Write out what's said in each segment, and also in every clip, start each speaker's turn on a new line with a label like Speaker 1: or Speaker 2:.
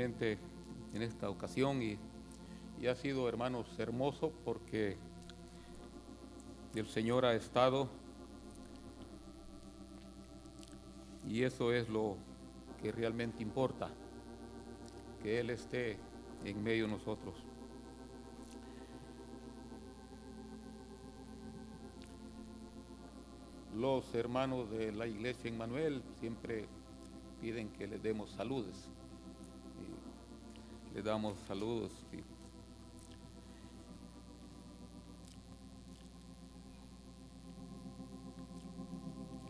Speaker 1: en esta ocasión y, ha sido, hermanos, hermoso porque el Señor ha estado y eso es lo que realmente importa, que Él esté en medio de nosotros. Los hermanos de la iglesia en Manuel siempre piden que les demos saludes le damos saludos.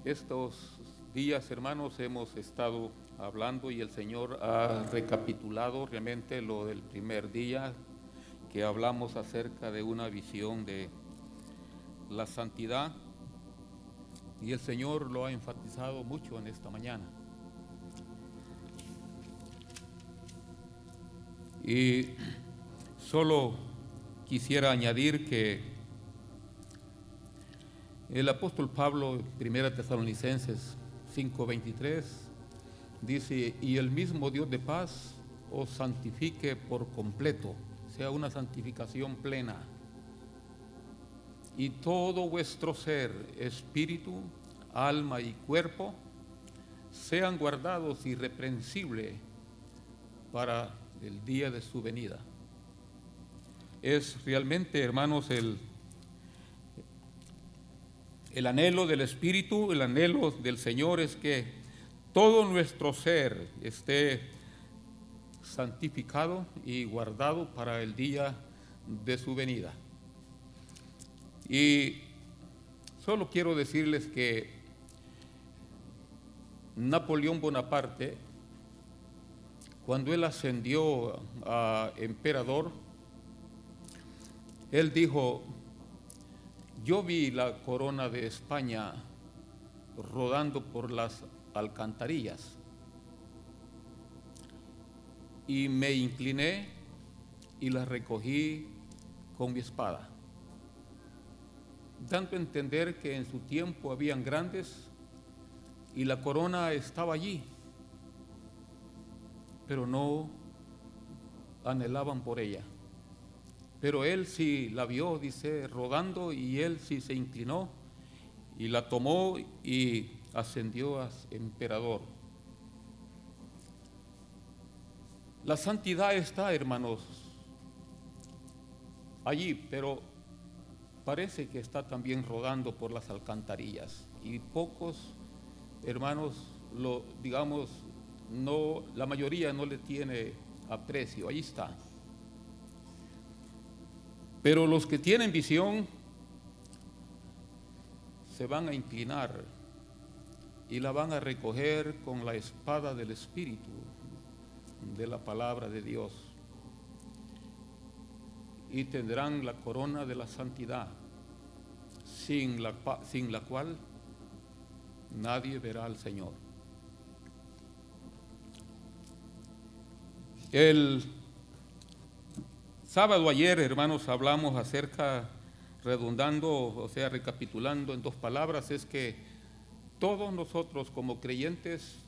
Speaker 1: estos días, hermanos, hemos estado hablando y el Señor ha recapitulado realmente lo del primer día que hablamos acerca de una visión de la santidad y el Señor lo ha enfatizado mucho en esta mañana. Y solo quisiera añadir que el apóstol Pablo, 1 Tesalonicenses 5:23, dice, y el mismo Dios de paz os santifique por completo, sea una santificación plena. Y todo vuestro ser, espíritu, alma y cuerpo, sean guardados irreprensibles para el día de su venida. Es realmente, hermanos, el, el anhelo del Espíritu, el anhelo del Señor es que todo nuestro ser esté santificado y guardado para el día de su venida. Y solo quiero decirles que Napoleón Bonaparte cuando él ascendió a emperador, él dijo, yo vi la corona de España rodando por las alcantarillas y me incliné y la recogí con mi espada, dando a entender que en su tiempo habían grandes y la corona estaba allí pero no anhelaban por ella. Pero él sí la vio, dice, rodando, y él sí se inclinó y la tomó y ascendió a emperador. La santidad está, hermanos, allí, pero parece que está también rodando por las alcantarillas. Y pocos hermanos, lo, digamos, no, la mayoría no le tiene aprecio, ahí está. Pero los que tienen visión se van a inclinar y la van a recoger con la espada del Espíritu, de la palabra de Dios. Y tendrán la corona de la santidad, sin la, sin la cual nadie verá al Señor. El sábado ayer, hermanos, hablamos acerca, redundando, o sea, recapitulando en dos palabras, es que todos nosotros como creyentes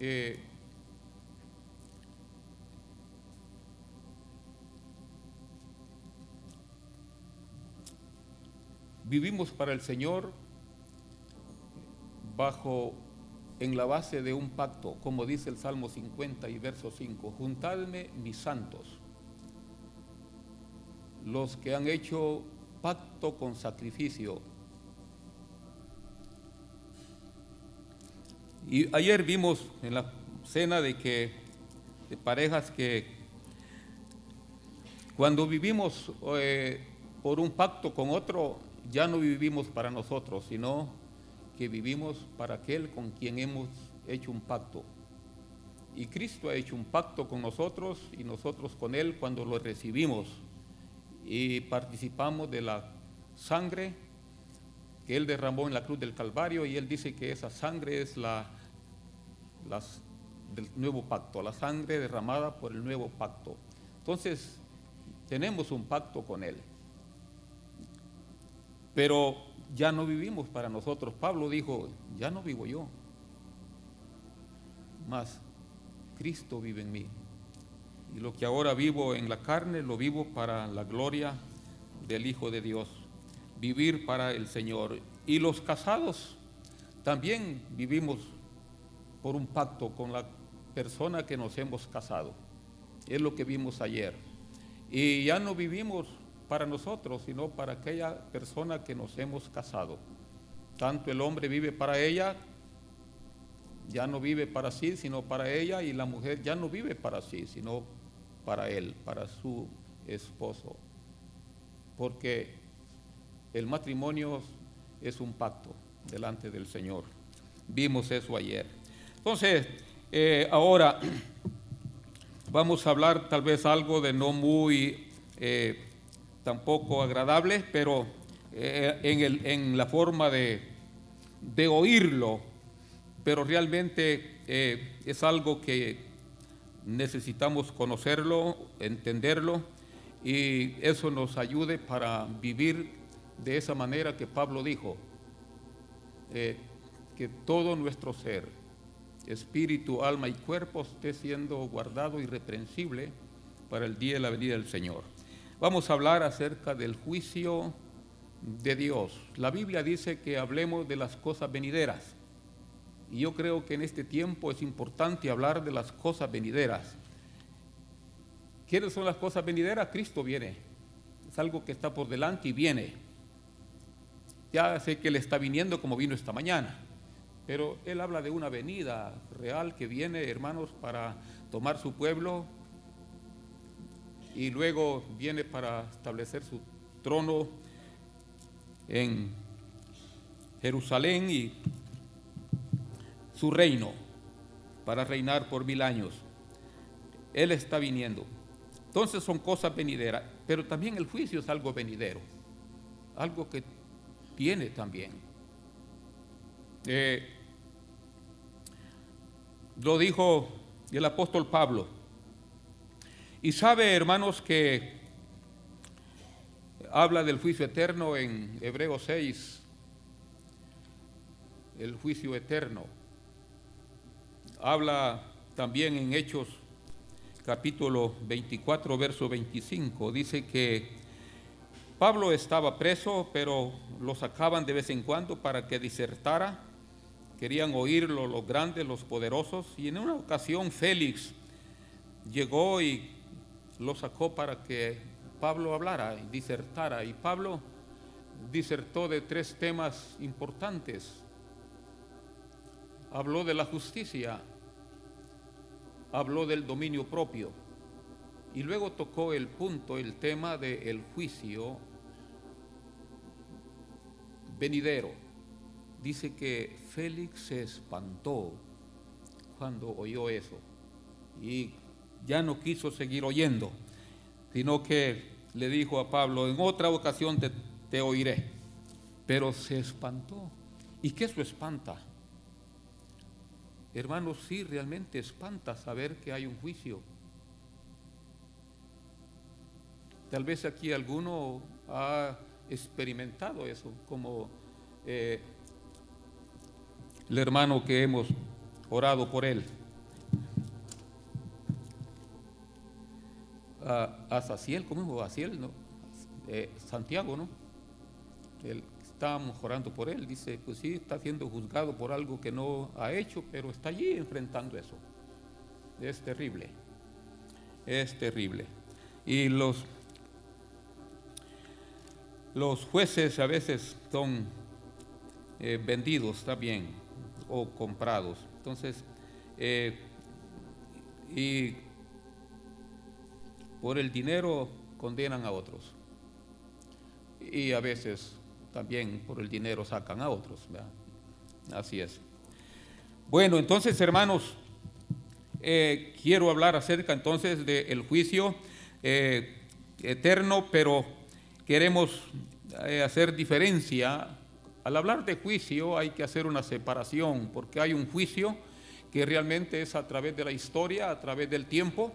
Speaker 1: eh, vivimos para el Señor bajo en la base de un pacto, como dice el Salmo 50 y verso 5, juntadme mis santos, los que han hecho pacto con sacrificio. Y ayer vimos en la cena de que de parejas que cuando vivimos eh, por un pacto con otro, ya no vivimos para nosotros, sino que vivimos para aquel con quien hemos hecho un pacto. Y Cristo ha hecho un pacto con nosotros y nosotros con Él cuando lo recibimos y participamos de la sangre que Él derramó en la cruz del Calvario y Él dice que esa sangre es la del nuevo pacto, la sangre derramada por el nuevo pacto. Entonces, tenemos un pacto con Él. Pero ya no vivimos para nosotros. Pablo dijo, ya no vivo yo, mas Cristo vive en mí. Y lo que ahora vivo en la carne, lo vivo para la gloria del Hijo de Dios. Vivir para el Señor. Y los casados también vivimos por un pacto con la persona que nos hemos casado. Es lo que vimos ayer. Y ya no vivimos para nosotros, sino para aquella persona que nos hemos casado. Tanto el hombre vive para ella, ya no vive para sí, sino para ella, y la mujer ya no vive para sí, sino para él, para su esposo. Porque el matrimonio es un pacto delante del Señor. Vimos eso ayer. Entonces, eh, ahora vamos a hablar tal vez algo de no muy eh, tampoco agradable, pero eh, en, la forma de, oírlo, pero realmente eh, es algo que necesitamos conocerlo, entenderlo, y eso nos ayude para vivir de esa manera que Pablo dijo, eh, que todo nuestro ser, espíritu, alma y cuerpo esté siendo guardado irreprensible para el día de la venida del Señor. Vamos a hablar acerca del juicio de Dios. La Biblia dice que hablemos de las cosas venideras. Y yo creo que en este tiempo es importante hablar de las cosas venideras. ¿Quiénes son las cosas venideras? Cristo viene. Es algo que está por delante y viene. Ya sé que Él está viniendo como vino esta mañana, pero Él habla de una venida real que viene, hermanos, para tomar su pueblo, y luego viene para establecer su trono en Jerusalén y su reino para reinar por mil años. Él está viniendo. Entonces son cosas venideras, pero también el juicio es algo venidero, algo que tiene también. Eh, lo dijo el apóstol Pablo y sabe, hermanos, que habla del juicio eterno en Hebreos 6, el juicio eterno. Habla también en Hechos capítulo 24, verso 25. Dice que Pablo estaba preso, pero lo sacaban de vez en cuando para que disertara. Querían oírlo los grandes, los poderosos. Y en una ocasión Félix llegó y lo sacó para que Pablo hablara y disertara. Y Pablo disertó de tres temas importantes. Habló de la justicia, habló del dominio propio y luego tocó el punto, el tema del juicio venidero. Dice que Félix se espantó cuando oyó eso y ya no quiso seguir oyendo, sino que le dijo a Pablo, en otra ocasión te, oiré. Pero se espantó. ¿Y qué eso espanta? Hermanos, sí, realmente espanta saber que hay un juicio. Tal vez aquí alguno ha experimentado eso, como eh, el hermano que hemos orado por él. a, a Saciel, ¿cómo es? ¿no? Eh, Santiago, ¿no? Él, estábamos orando por él, dice, pues sí, está siendo juzgado por algo que no ha hecho, pero está allí enfrentando eso. Es terrible, es terrible. Y los, los jueces a veces son eh, vendidos, también o comprados. Entonces, eh, y por el dinero condenan a otros. Y a veces también por el dinero sacan a otros. Así es. Bueno, entonces hermanos, eh, quiero hablar acerca entonces del juicio eh, eterno, pero queremos eh, hacer diferencia. Al hablar de juicio hay que hacer una separación, porque hay un juicio que realmente es a través de la historia, a través del tiempo,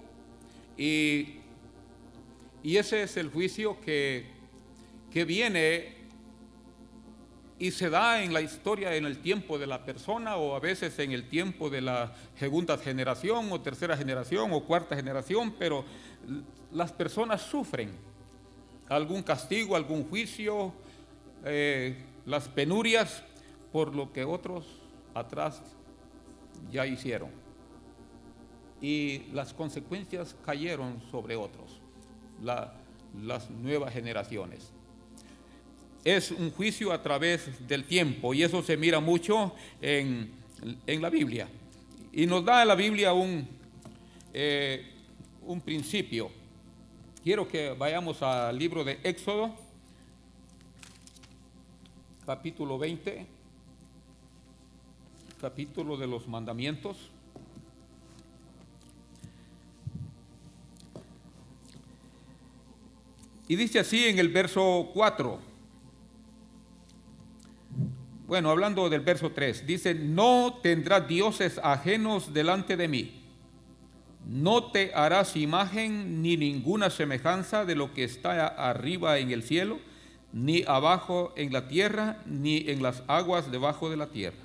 Speaker 1: y y ese es el juicio que, viene y se da en la historia en el tiempo de la persona o a veces en el tiempo de la segunda generación o tercera generación o cuarta generación, pero las personas sufren algún castigo, algún juicio, eh, las penurias por lo que otros atrás ya hicieron. Y las consecuencias cayeron sobre otros las nuevas generaciones. Es un juicio a través del tiempo y eso se mira mucho en, la Biblia. Y nos da la Biblia un, eh, un principio. Quiero que vayamos al libro de Éxodo, capítulo 20, capítulo de los mandamientos. Y dice así en el verso 4. Bueno, hablando del verso 3, dice, no tendrás dioses ajenos delante de mí. No te harás imagen ni ninguna semejanza de lo que está arriba en el cielo, ni abajo en la tierra, ni en las aguas debajo de la tierra.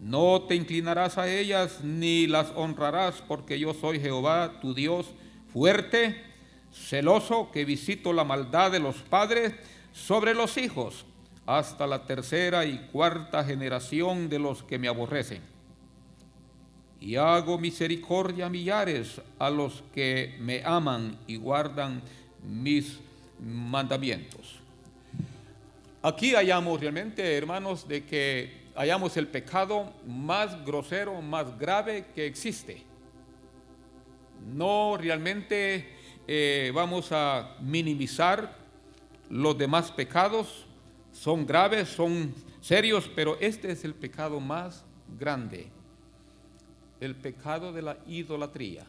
Speaker 1: No te inclinarás a ellas ni las honrarás, porque yo soy Jehová, tu Dios, fuerte, celoso que visito la maldad de los padres sobre los hijos hasta la tercera y cuarta generación de los que me aborrecen. Y hago misericordia a millares a los que me aman y guardan mis mandamientos. Aquí hallamos realmente, hermanos, de que hallamos el pecado más grosero, más grave que existe. No realmente eh, vamos a minimizar los demás pecados. Son graves, son serios, pero este es el pecado más grande, el pecado de la idolatría.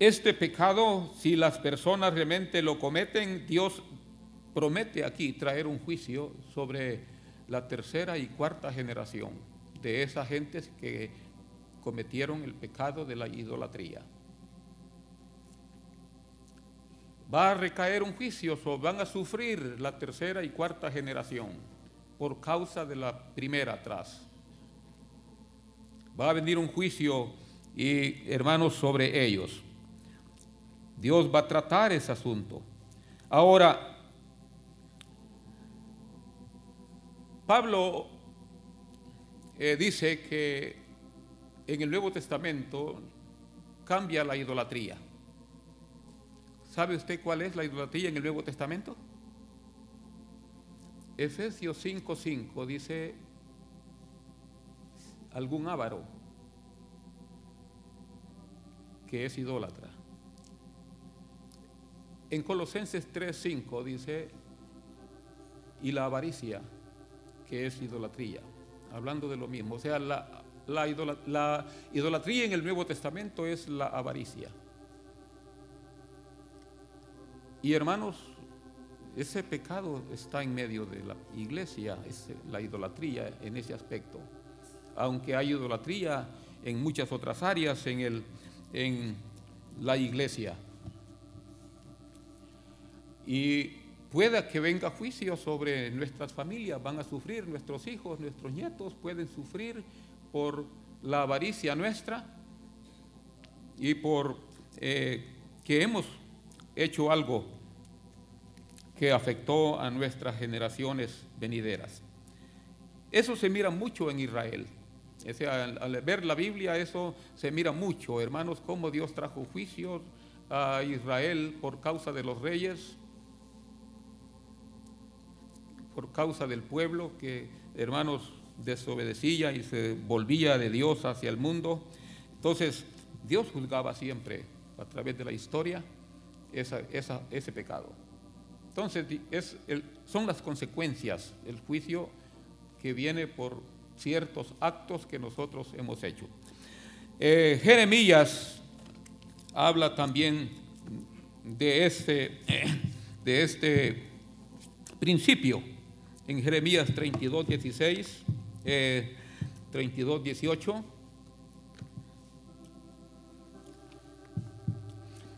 Speaker 1: Este pecado, si las personas realmente lo cometen, Dios promete aquí traer un juicio sobre la tercera y cuarta generación de esas gentes que cometieron el pecado de la idolatría. Va a recaer un juicio, van a sufrir la tercera y cuarta generación por causa de la primera atrás. Va a venir un juicio y hermanos sobre ellos. Dios va a tratar ese asunto. Ahora, Pablo eh, dice que en el Nuevo Testamento cambia la idolatría. ¿Sabe usted cuál es la idolatría en el Nuevo Testamento? Efesios 5:5 dice, algún avaro que es idólatra. En Colosenses 3:5 dice, y la avaricia que es idolatría, hablando de lo mismo. O sea, la la, idolatría en el Nuevo Testamento es la avaricia. Y hermanos, ese pecado está en medio de la iglesia, es la idolatría en ese aspecto. Aunque hay idolatría en muchas otras áreas en, el, en la iglesia. Y pueda que venga juicio sobre nuestras familias, van a sufrir nuestros hijos, nuestros nietos pueden sufrir por la avaricia nuestra y por eh, que hemos hecho algo que afectó a nuestras generaciones venideras. Eso se mira mucho en Israel. al, ver la Biblia eso se mira mucho, hermanos, cómo Dios trajo juicio a Israel por causa de los reyes, por causa del pueblo que, hermanos, desobedecía y se volvía de Dios hacia el mundo. Entonces, Dios juzgaba siempre a través de la historia ese pecado. Entonces, es son las consecuencias, el juicio que viene por ciertos actos que nosotros hemos hecho. Eh, Jeremías habla también de este, de este principio en Jeremías 32, 16 eh, 32, 18.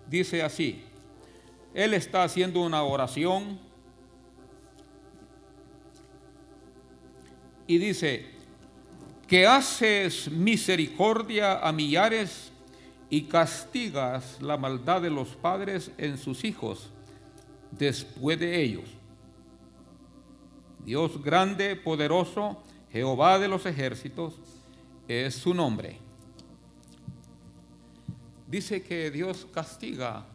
Speaker 1: Dice así, él está haciendo una oración y dice, que haces misericordia a millares y castigas la maldad de los padres en sus hijos después de ellos. Dios grande, poderoso, Jehová de los ejércitos es su nombre. Dice que Dios castiga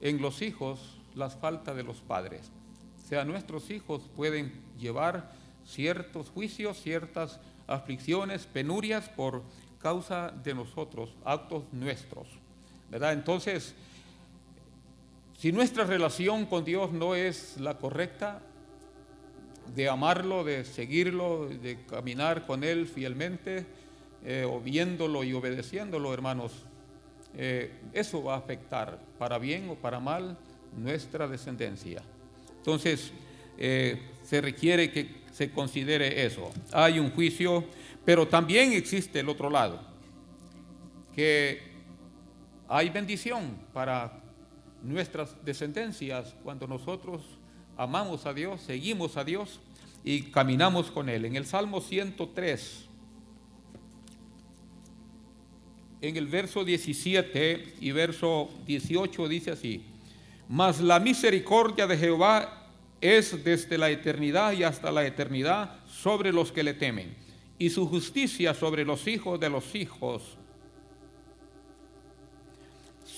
Speaker 1: en los hijos las faltas de los padres. O sea, nuestros hijos pueden llevar ciertos juicios, ciertas aflicciones, penurias por causa de nosotros, actos nuestros. ¿Verdad? Entonces, si nuestra relación con Dios no es la correcta, de amarlo, de seguirlo, de caminar con Él fielmente, eh, o viéndolo y obedeciéndolo, hermanos, eh, eso va a afectar para bien o para mal nuestra descendencia. Entonces, eh, se requiere que se considere eso. Hay un juicio, pero también existe el otro lado, que hay bendición para nuestras descendencias cuando nosotros amamos a Dios, seguimos a Dios y caminamos con Él. En el Salmo 103, en el verso 17 y verso 18 dice así, mas la misericordia de Jehová es desde la eternidad y hasta la eternidad sobre los que le temen, y su justicia sobre los hijos de los hijos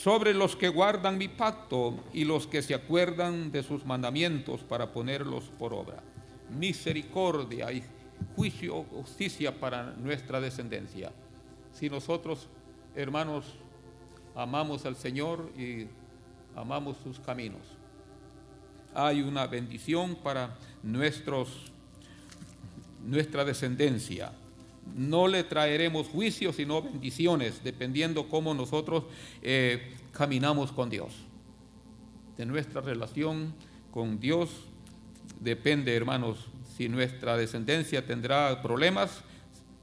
Speaker 1: sobre los que guardan mi pacto y los que se acuerdan de sus mandamientos para ponerlos por obra. Misericordia y juicio, justicia para nuestra descendencia. Si nosotros, hermanos, amamos al Señor y amamos sus caminos, hay una bendición para nuestros, nuestra descendencia no le traeremos juicio, sino bendiciones, dependiendo cómo nosotros eh, caminamos con Dios. De nuestra relación con Dios depende, hermanos, si nuestra descendencia tendrá problemas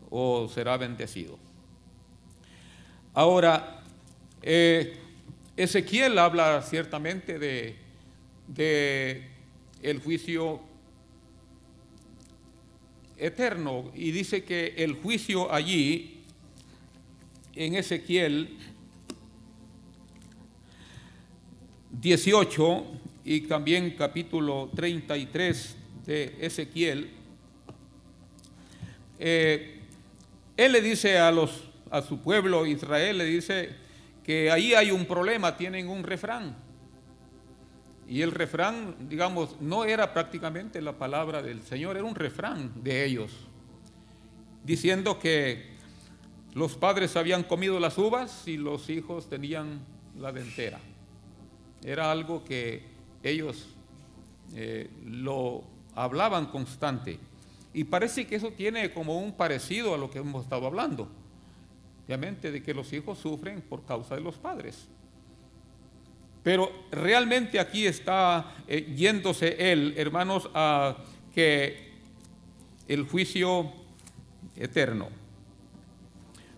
Speaker 1: o será bendecido. Ahora, eh, Ezequiel habla ciertamente de, de el juicio eterno. Y dice que el juicio allí, en Ezequiel 18 y también capítulo 33 de Ezequiel, eh, él le dice a, los, a su pueblo Israel, le dice que ahí hay un problema, tienen un refrán y el refrán, digamos, no era prácticamente la palabra del Señor, era un refrán de ellos, diciendo que los padres habían comido las uvas y los hijos tenían la dentera. Era algo que ellos eh, lo hablaban constante. Y parece que eso tiene como un parecido a lo que hemos estado hablando. Obviamente de que los hijos sufren por causa de los padres. Pero realmente aquí está eh, yéndose él, hermanos, a que el juicio eterno.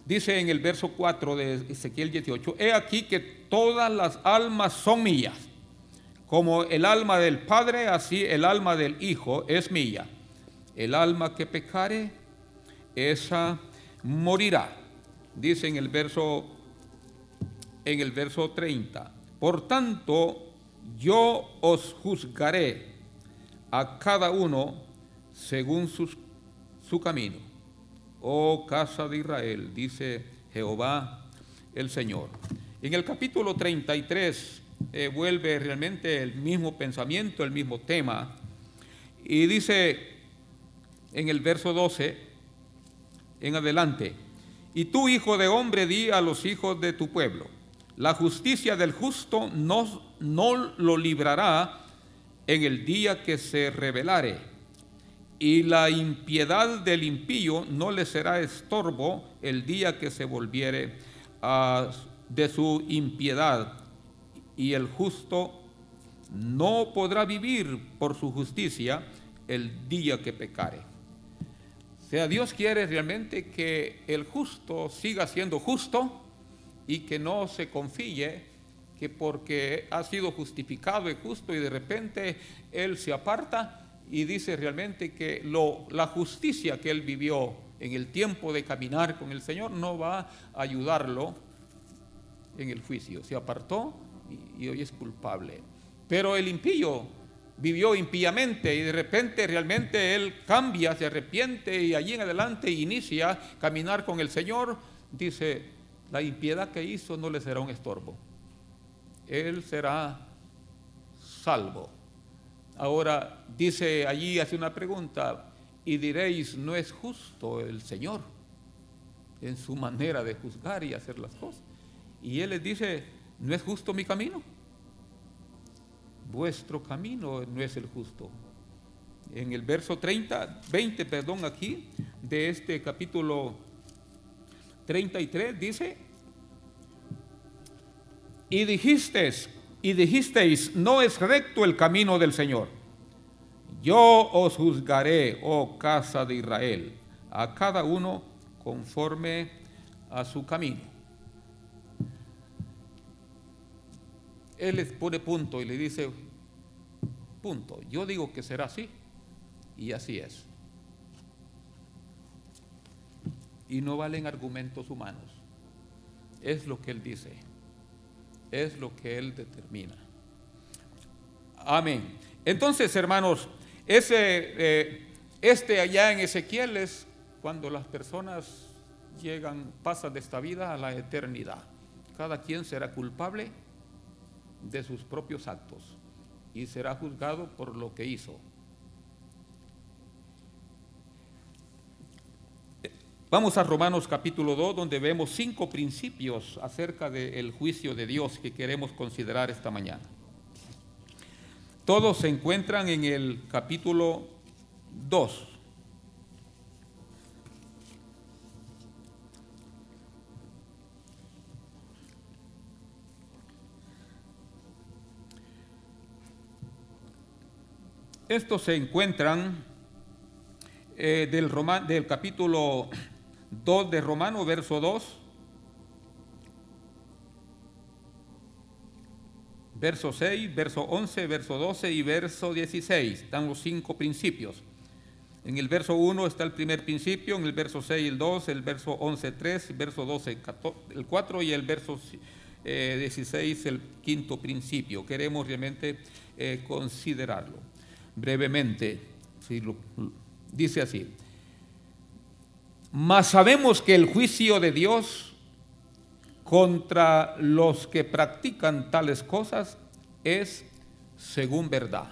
Speaker 1: Dice en el verso 4 de Ezequiel 18, he aquí que todas las almas son mías, como el alma del Padre, así el alma del Hijo es mía. El alma que pecare, esa morirá. Dice en el verso, en el verso 30. Por tanto, yo os juzgaré a cada uno según su camino. Oh casa de Israel, dice Jehová el Señor. En el capítulo 33 eh, vuelve realmente el mismo pensamiento, el mismo tema. Y dice en el verso 12, en adelante, y tú, hijo de hombre, di a los hijos de tu pueblo, la justicia del justo no, no lo librará en el día que se revelare, y la impiedad del impío no le será estorbo el día que se volviere de su impiedad, y el justo no podrá vivir por su justicia el día que pecare. O sea, Dios quiere realmente que el justo siga siendo justo, y que no se confíe que porque ha sido justificado y justo y de repente él se aparta y dice realmente que lo, la justicia que él vivió en el tiempo de caminar con el Señor no va a ayudarlo en el juicio. Se apartó y, hoy es culpable. Pero el impío vivió impíamente y de repente realmente él cambia, se arrepiente y allí en adelante inicia caminar con el Señor, dice, la impiedad que hizo no le será un estorbo. Él será salvo. Ahora dice allí, hace una pregunta, y diréis, ¿no es justo el Señor en su manera de juzgar y hacer las cosas? Y Él les dice, ¿no es justo mi camino? Vuestro camino no es el justo. En el verso 30, 20, perdón, aquí, de este capítulo 33 dice, y dijisteis, y dijisteis, no es recto el camino del Señor. Yo os juzgaré, oh casa de Israel, a cada uno conforme a su camino. Él les pone punto y le dice, punto, yo digo que será así, y así es. y no valen argumentos humanos. Es lo que Él dice, es lo que Él determina. Amén. Entonces, hermanos, ese, eh, este allá en Ezequiel es cuando las personas llegan, pasan de esta vida a la eternidad. Cada quien será culpable de sus propios actos y será juzgado por lo que hizo. Vamos a Romanos capítulo 2, donde vemos cinco principios acerca del juicio de Dios que queremos considerar esta mañana. Todos se encuentran en el capítulo 2. Estos se encuentran eh, del, del capítulo 2 de Romano, verso 2. Verso 6, verso 11, verso 12 y verso 16. Están los cinco principios. En el verso 1 está el primer principio, en el verso 6 el 2, el verso 11 3, verso 12 el 4 y el verso 16 eh, el quinto principio. Queremos realmente eh, considerarlo brevemente. Si lo, dice así, mas sabemos que el juicio de Dios contra los que practican tales cosas es según verdad.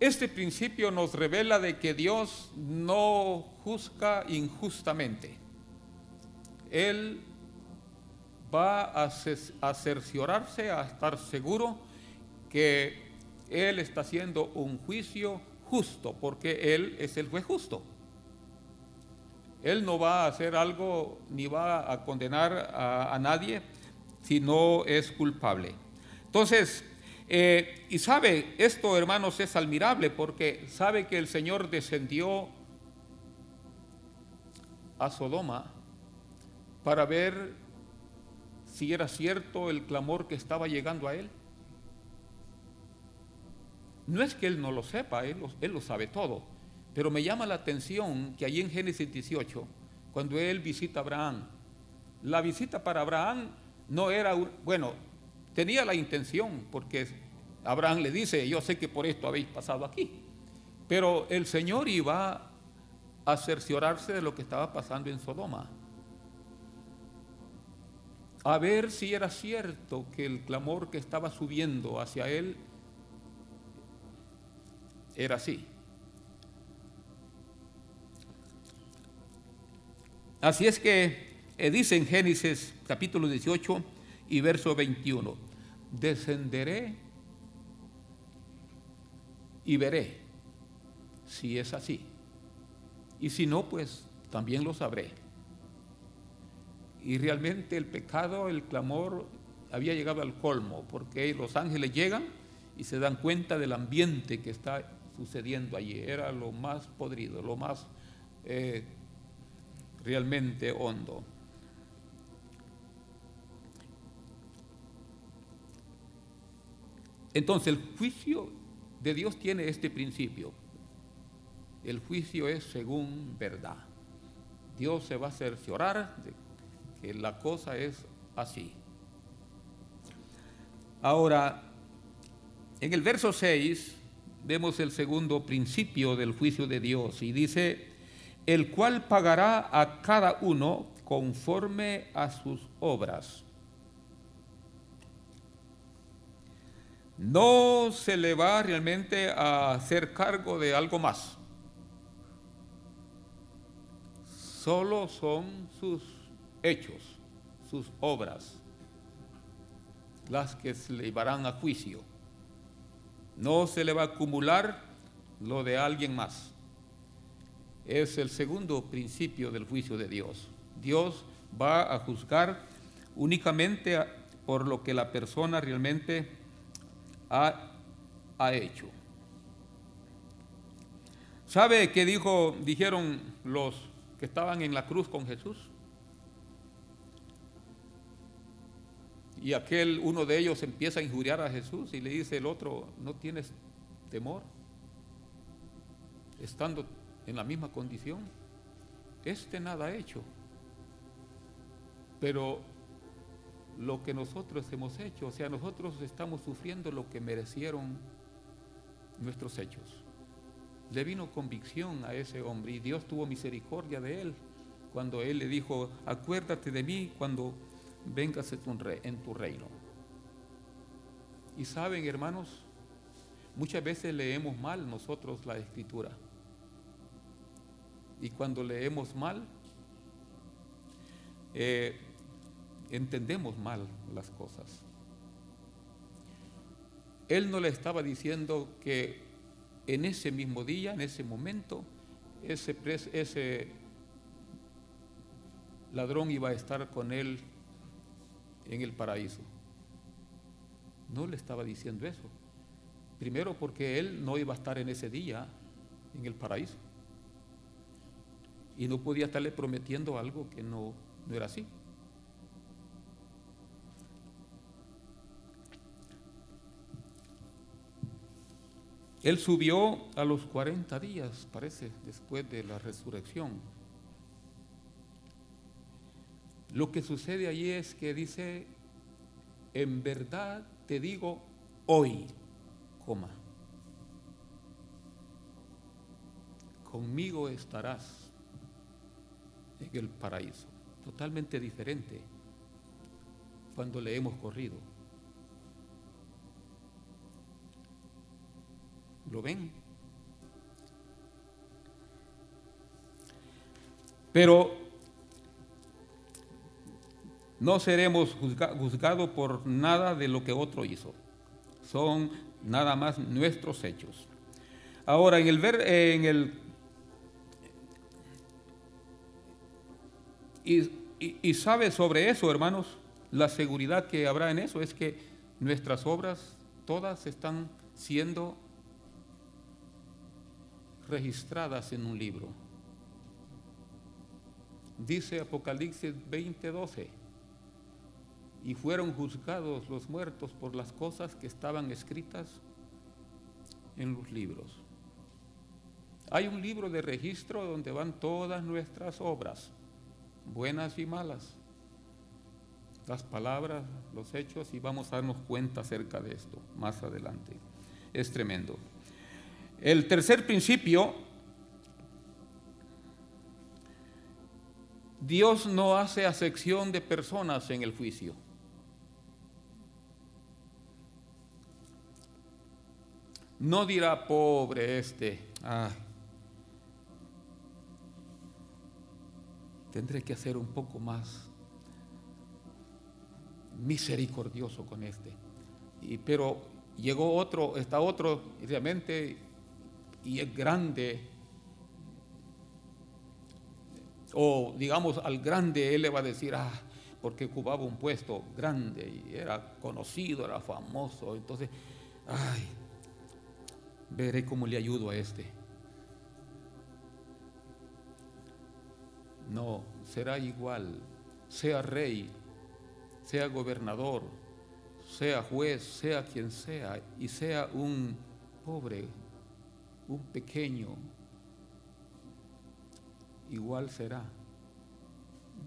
Speaker 1: Este principio nos revela de que Dios no juzga injustamente. Él va a, cerciorarse, a estar seguro que Él está haciendo un juicio justo, porque Él es el juez justo. Él no va a hacer algo ni va a condenar a, nadie si no es culpable. Entonces, eh, y sabe, esto hermanos es admirable porque sabe que el Señor descendió a Sodoma para ver si era cierto el clamor que estaba llegando a él. No es que él no lo sepa, él lo, sabe todo. Pero me llama la atención que allí en Génesis 18, cuando él visita a Abraham, la visita para Abraham no era, bueno, tenía la intención, porque Abraham le dice, yo sé que por esto habéis pasado aquí. Pero el Señor iba a cerciorarse de lo que estaba pasando en Sodoma. A ver si era cierto que el clamor que estaba subiendo hacia él era así. Así es que eh, dice en Génesis capítulo 18 y verso 21, descenderé y veré si es así. Y si no, pues también lo sabré. Y realmente el pecado, el clamor había llegado al colmo, porque los ángeles llegan y se dan cuenta del ambiente que está sucediendo allí. Era lo más podrido, lo más eh, realmente hondo. Entonces el juicio de Dios tiene este principio. El juicio es según verdad. Dios se va a cerciorar de que la cosa es así. Ahora, en el verso 6 vemos el segundo principio del juicio de Dios y dice, el cual pagará a cada uno conforme a sus obras. No se le va realmente a hacer cargo de algo más. Solo son sus hechos, sus obras, las que se llevarán a juicio. No se le va a acumular lo de alguien más. Es el segundo principio del juicio de Dios. Dios va a juzgar únicamente por lo que la persona realmente ha, hecho. ¿Sabe qué dijo, dijeron los que estaban en la cruz con Jesús? Y aquel, uno de ellos empieza a injuriar a Jesús y le dice el otro, ¿no tienes temor? Estando en la misma condición, este nada ha hecho. Pero lo que nosotros hemos hecho, o sea, nosotros estamos sufriendo lo que merecieron nuestros hechos. Le vino convicción a ese hombre y Dios tuvo misericordia de él cuando él le dijo, acuérdate de mí cuando véngase en tu reino. Y saben, hermanos, muchas veces leemos mal nosotros la escritura. Y cuando leemos mal, eh, entendemos mal las cosas. Él no le estaba diciendo que en ese mismo día, en ese momento, ese ladrón iba a estar con él en el paraíso. No le estaba diciendo eso. Primero porque él no iba a estar en ese día en el paraíso. Y no podía estarle prometiendo algo que no, era así. Él subió a los 40 días, parece, después de la resurrección. Lo que sucede allí es que dice, en verdad te digo hoy, coma, conmigo estarás en el paraíso. Totalmente diferente cuando le hemos corrido. ¿Lo ven? Pero no seremos juzgados por nada de lo que otro hizo. Son nada más nuestros hechos. Ahora, en el, ver, en el y, y sabe sobre eso, hermanos, la seguridad que habrá en eso es que nuestras obras todas están siendo registradas en un libro. Dice Apocalipsis 20:12 y fueron juzgados los muertos por las cosas que estaban escritas en los libros. Hay un libro de registro donde van todas nuestras obras, buenas y malas, las palabras, los hechos, y vamos a darnos cuenta acerca de esto más adelante. Es tremendo. El tercer principio, Dios no hace acepción de personas en el juicio. no dirá pobre este, ah. tendré que hacer un poco más misericordioso con este. pero llegó otro, está otro, realmente, y es grande. O digamos al grande, él le va a decir, ah, porque ocupaba un puesto grande y era conocido, era famoso. Entonces, ay, veré cómo le ayudo a este. No, será igual, sea rey, sea gobernador, sea juez, sea quien sea, y sea un pobre, un pequeño, igual será.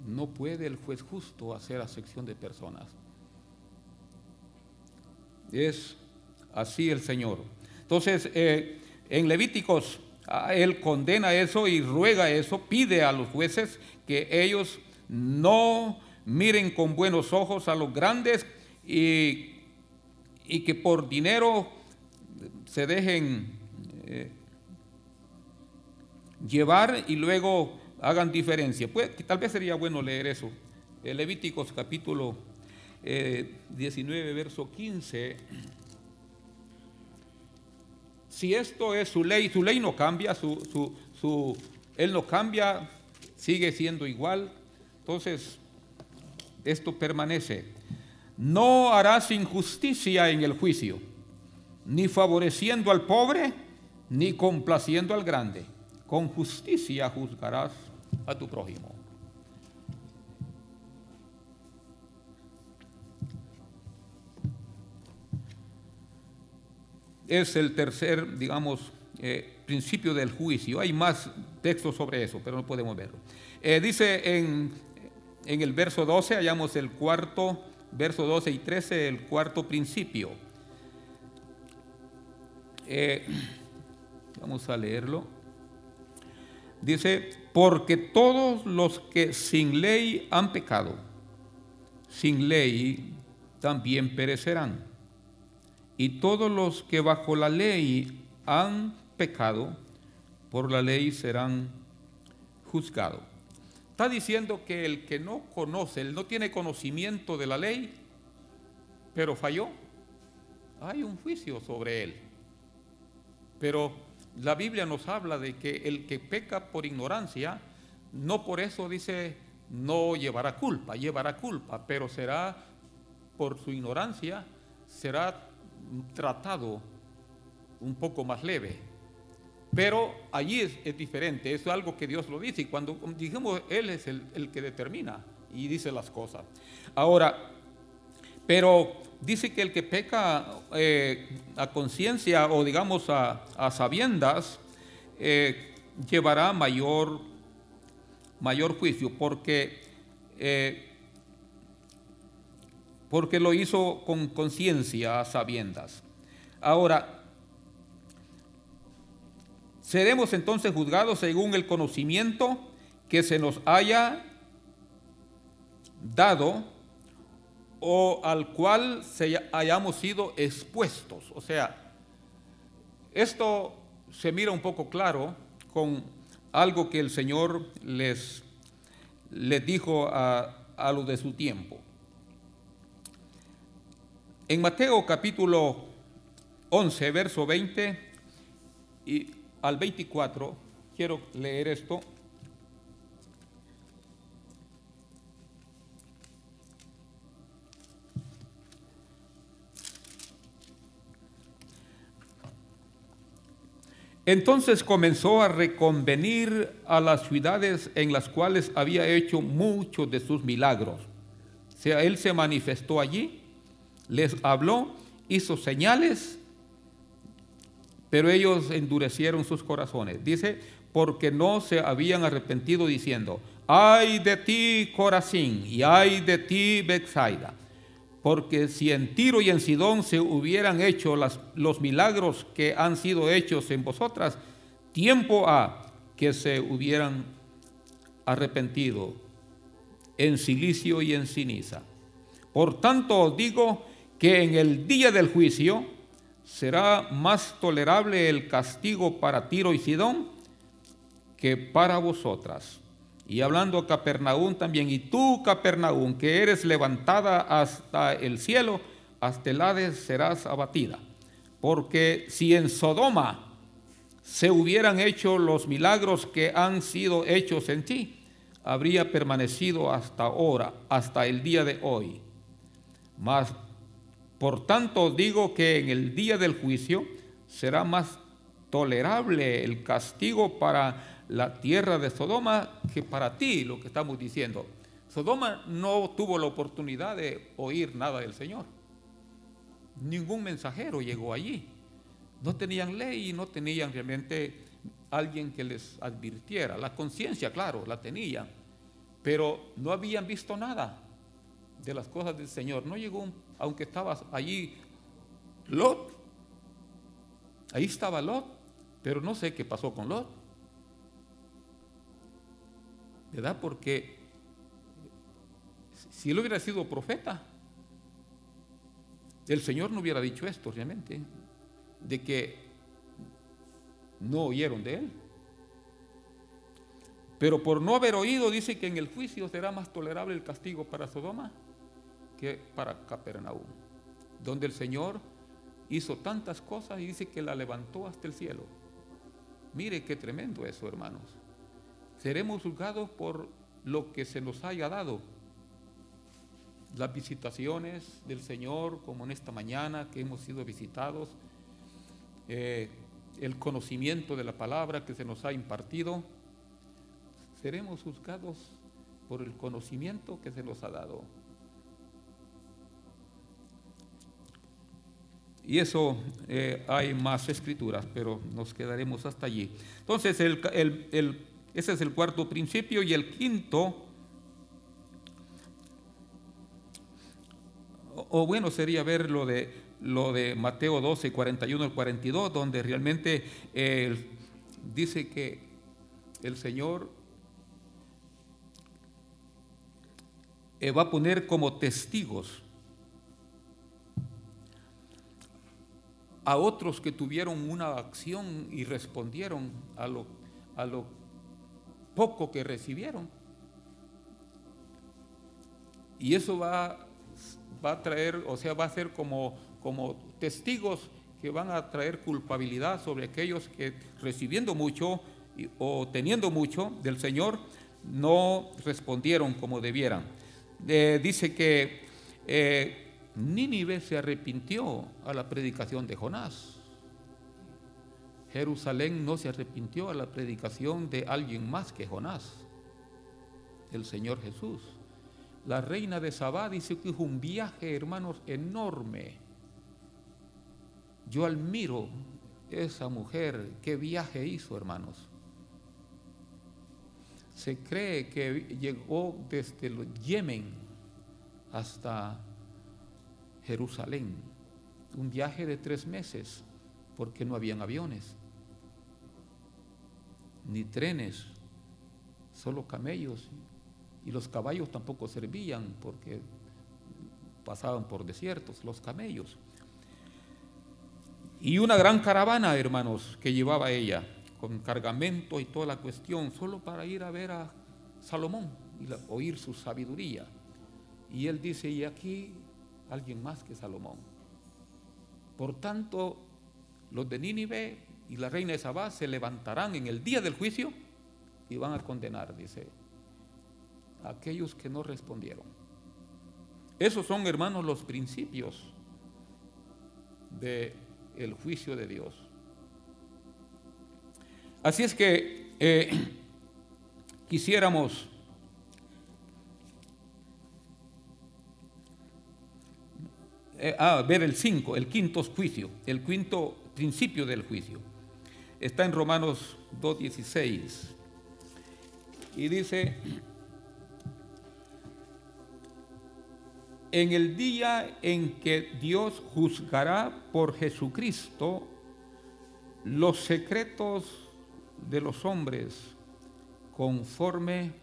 Speaker 1: No puede el juez justo hacer sección de personas. Es así el Señor. Entonces, eh, en Levíticos, ah, él condena eso y ruega eso, pide a los jueces que ellos no miren con buenos ojos a los grandes y, que por dinero se dejen eh, llevar y luego hagan diferencia. Pues, tal vez sería bueno leer eso. Eh, Levíticos capítulo 19, verso 15 si esto es su ley, su ley no cambia, su, él no cambia, sigue siendo igual. Entonces, esto permanece. No harás injusticia en el juicio, ni favoreciendo al pobre, ni complaciendo al grande. Con justicia juzgarás a tu prójimo. es el tercer, digamos, eh, principio del juicio. Hay más textos sobre eso, pero no podemos verlo. Eh, dice en, el verso 12, hallamos el cuarto, verso 12 y 13, el cuarto principio. Eh, vamos a leerlo. Dice, porque todos los que sin ley han pecado, sin ley también perecerán y todos los que bajo la ley han pecado, por la ley serán juzgados. Está diciendo que el que no conoce, el no tiene conocimiento de la ley, pero falló, hay un juicio sobre él. Pero la Biblia nos habla de que el que peca por ignorancia, no por eso dice no llevará culpa, llevará culpa, pero será por su ignorancia, será tratado un poco más leve. Pero allí es, diferente, es algo que Dios lo dice y cuando dijimos, Él es el, que determina y dice las cosas. Ahora, pero dice que el que peca eh, a conciencia o digamos a, sabiendas, eh, llevará mayor, mayor juicio, porque eh, porque lo hizo con conciencia a sabiendas. Ahora, seremos entonces juzgados según el conocimiento que se nos haya dado o al cual se hayamos sido expuestos. O sea, esto se mira un poco claro con algo que el Señor les, les dijo a, a de su tiempo. En Mateo capítulo 11, verso 20 y al 24, quiero leer esto. Entonces comenzó a reconvenir a las ciudades en las cuales había hecho muchos de sus milagros. O sea, él se manifestó allí les habló, hizo señales, pero ellos endurecieron sus corazones. Dice, porque no se habían arrepentido diciendo, ay de ti Corazín y ay de ti Bethsaida! Porque si en Tiro y en Sidón se hubieran hecho los milagros que han sido hechos en vosotras, tiempo ha que se hubieran arrepentido en Silicio y en ciniza Por tanto os digo que en el día del juicio será más tolerable el castigo para Tiro y Sidón que para vosotras. Y hablando a Capernaum también, y tú, Capernaún, que eres levantada hasta el cielo, hasta el Hades serás abatida. Porque si en Sodoma se hubieran hecho los milagros que han sido hechos en ti, habría permanecido hasta ahora, hasta el día de hoy. Mas por tanto digo que en el día del juicio será más tolerable el castigo para la tierra de Sodoma que para ti, lo que estamos diciendo. Sodoma no tuvo la oportunidad de oír nada del Señor. Ningún mensajero llegó allí. No tenían ley y no tenían realmente alguien que les advirtiera. La conciencia, claro, la tenían, pero no habían visto nada de las cosas del Señor. No llegó, aunque estaba allí Lot, ahí estaba Lot, pero no sé qué pasó con Lot. ¿Verdad? Porque si él hubiera sido profeta, el Señor no hubiera dicho esto realmente, de que no oyeron de él. Pero por no haber oído, dice que en el juicio será más tolerable el castigo para Sodoma para Capernaum, donde el Señor hizo tantas cosas y dice que la levantó hasta el cielo. Mire qué tremendo eso, hermanos. Seremos juzgados por lo que se nos haya dado. Las visitaciones del Señor, como en esta mañana que hemos sido visitados, eh, el conocimiento de la palabra que se nos ha impartido, seremos juzgados por el conocimiento que se nos ha dado. Y eso eh, hay más escrituras, pero nos quedaremos hasta allí. Entonces, el, ese es el cuarto principio y el quinto, o, bueno, sería ver lo de, lo de Mateo 12, 41 al 42, donde realmente dice que el Señor eh, va a poner como testigos a otros que tuvieron una acción y respondieron a lo, a lo poco que recibieron. Y eso va, va a traer, o sea, va a ser como, como testigos que van a traer culpabilidad sobre aquellos que recibiendo mucho o teniendo mucho del Señor no respondieron como debieran. Eh, dice que eh, Nínive se arrepintió a la predicación de Jonás. Jerusalén no se arrepintió a la predicación de alguien más que Jonás, el Señor Jesús. La reina de Sabá dice que hizo un viaje, hermanos, enorme. Yo admiro esa mujer, qué viaje hizo, hermanos. Se cree que llegó desde Yemen hasta Jerusalén. Un viaje de tres meses, porque no habían aviones, ni trenes, solo camellos. Y los caballos tampoco servían porque pasaban por desiertos, los camellos. Y una gran caravana, hermanos, que llevaba ella, con cargamento y toda la cuestión, solo para ir a ver a Salomón y oír su sabiduría. Y él dice, y aquí alguien más que Salomón. Por tanto, los de Nínive y la reina de Sabá se levantarán en el día del juicio y van a condenar, dice, aquellos que no respondieron. Esos son, hermanos, los principios del el juicio de Dios. Así es que eh, quisiéramos Eh, ver el 5, el quinto juicio, el quinto principio del juicio. Está en Romanos 2.16 y dice, en el día en que Dios juzgará por Jesucristo los secretos de los hombres conforme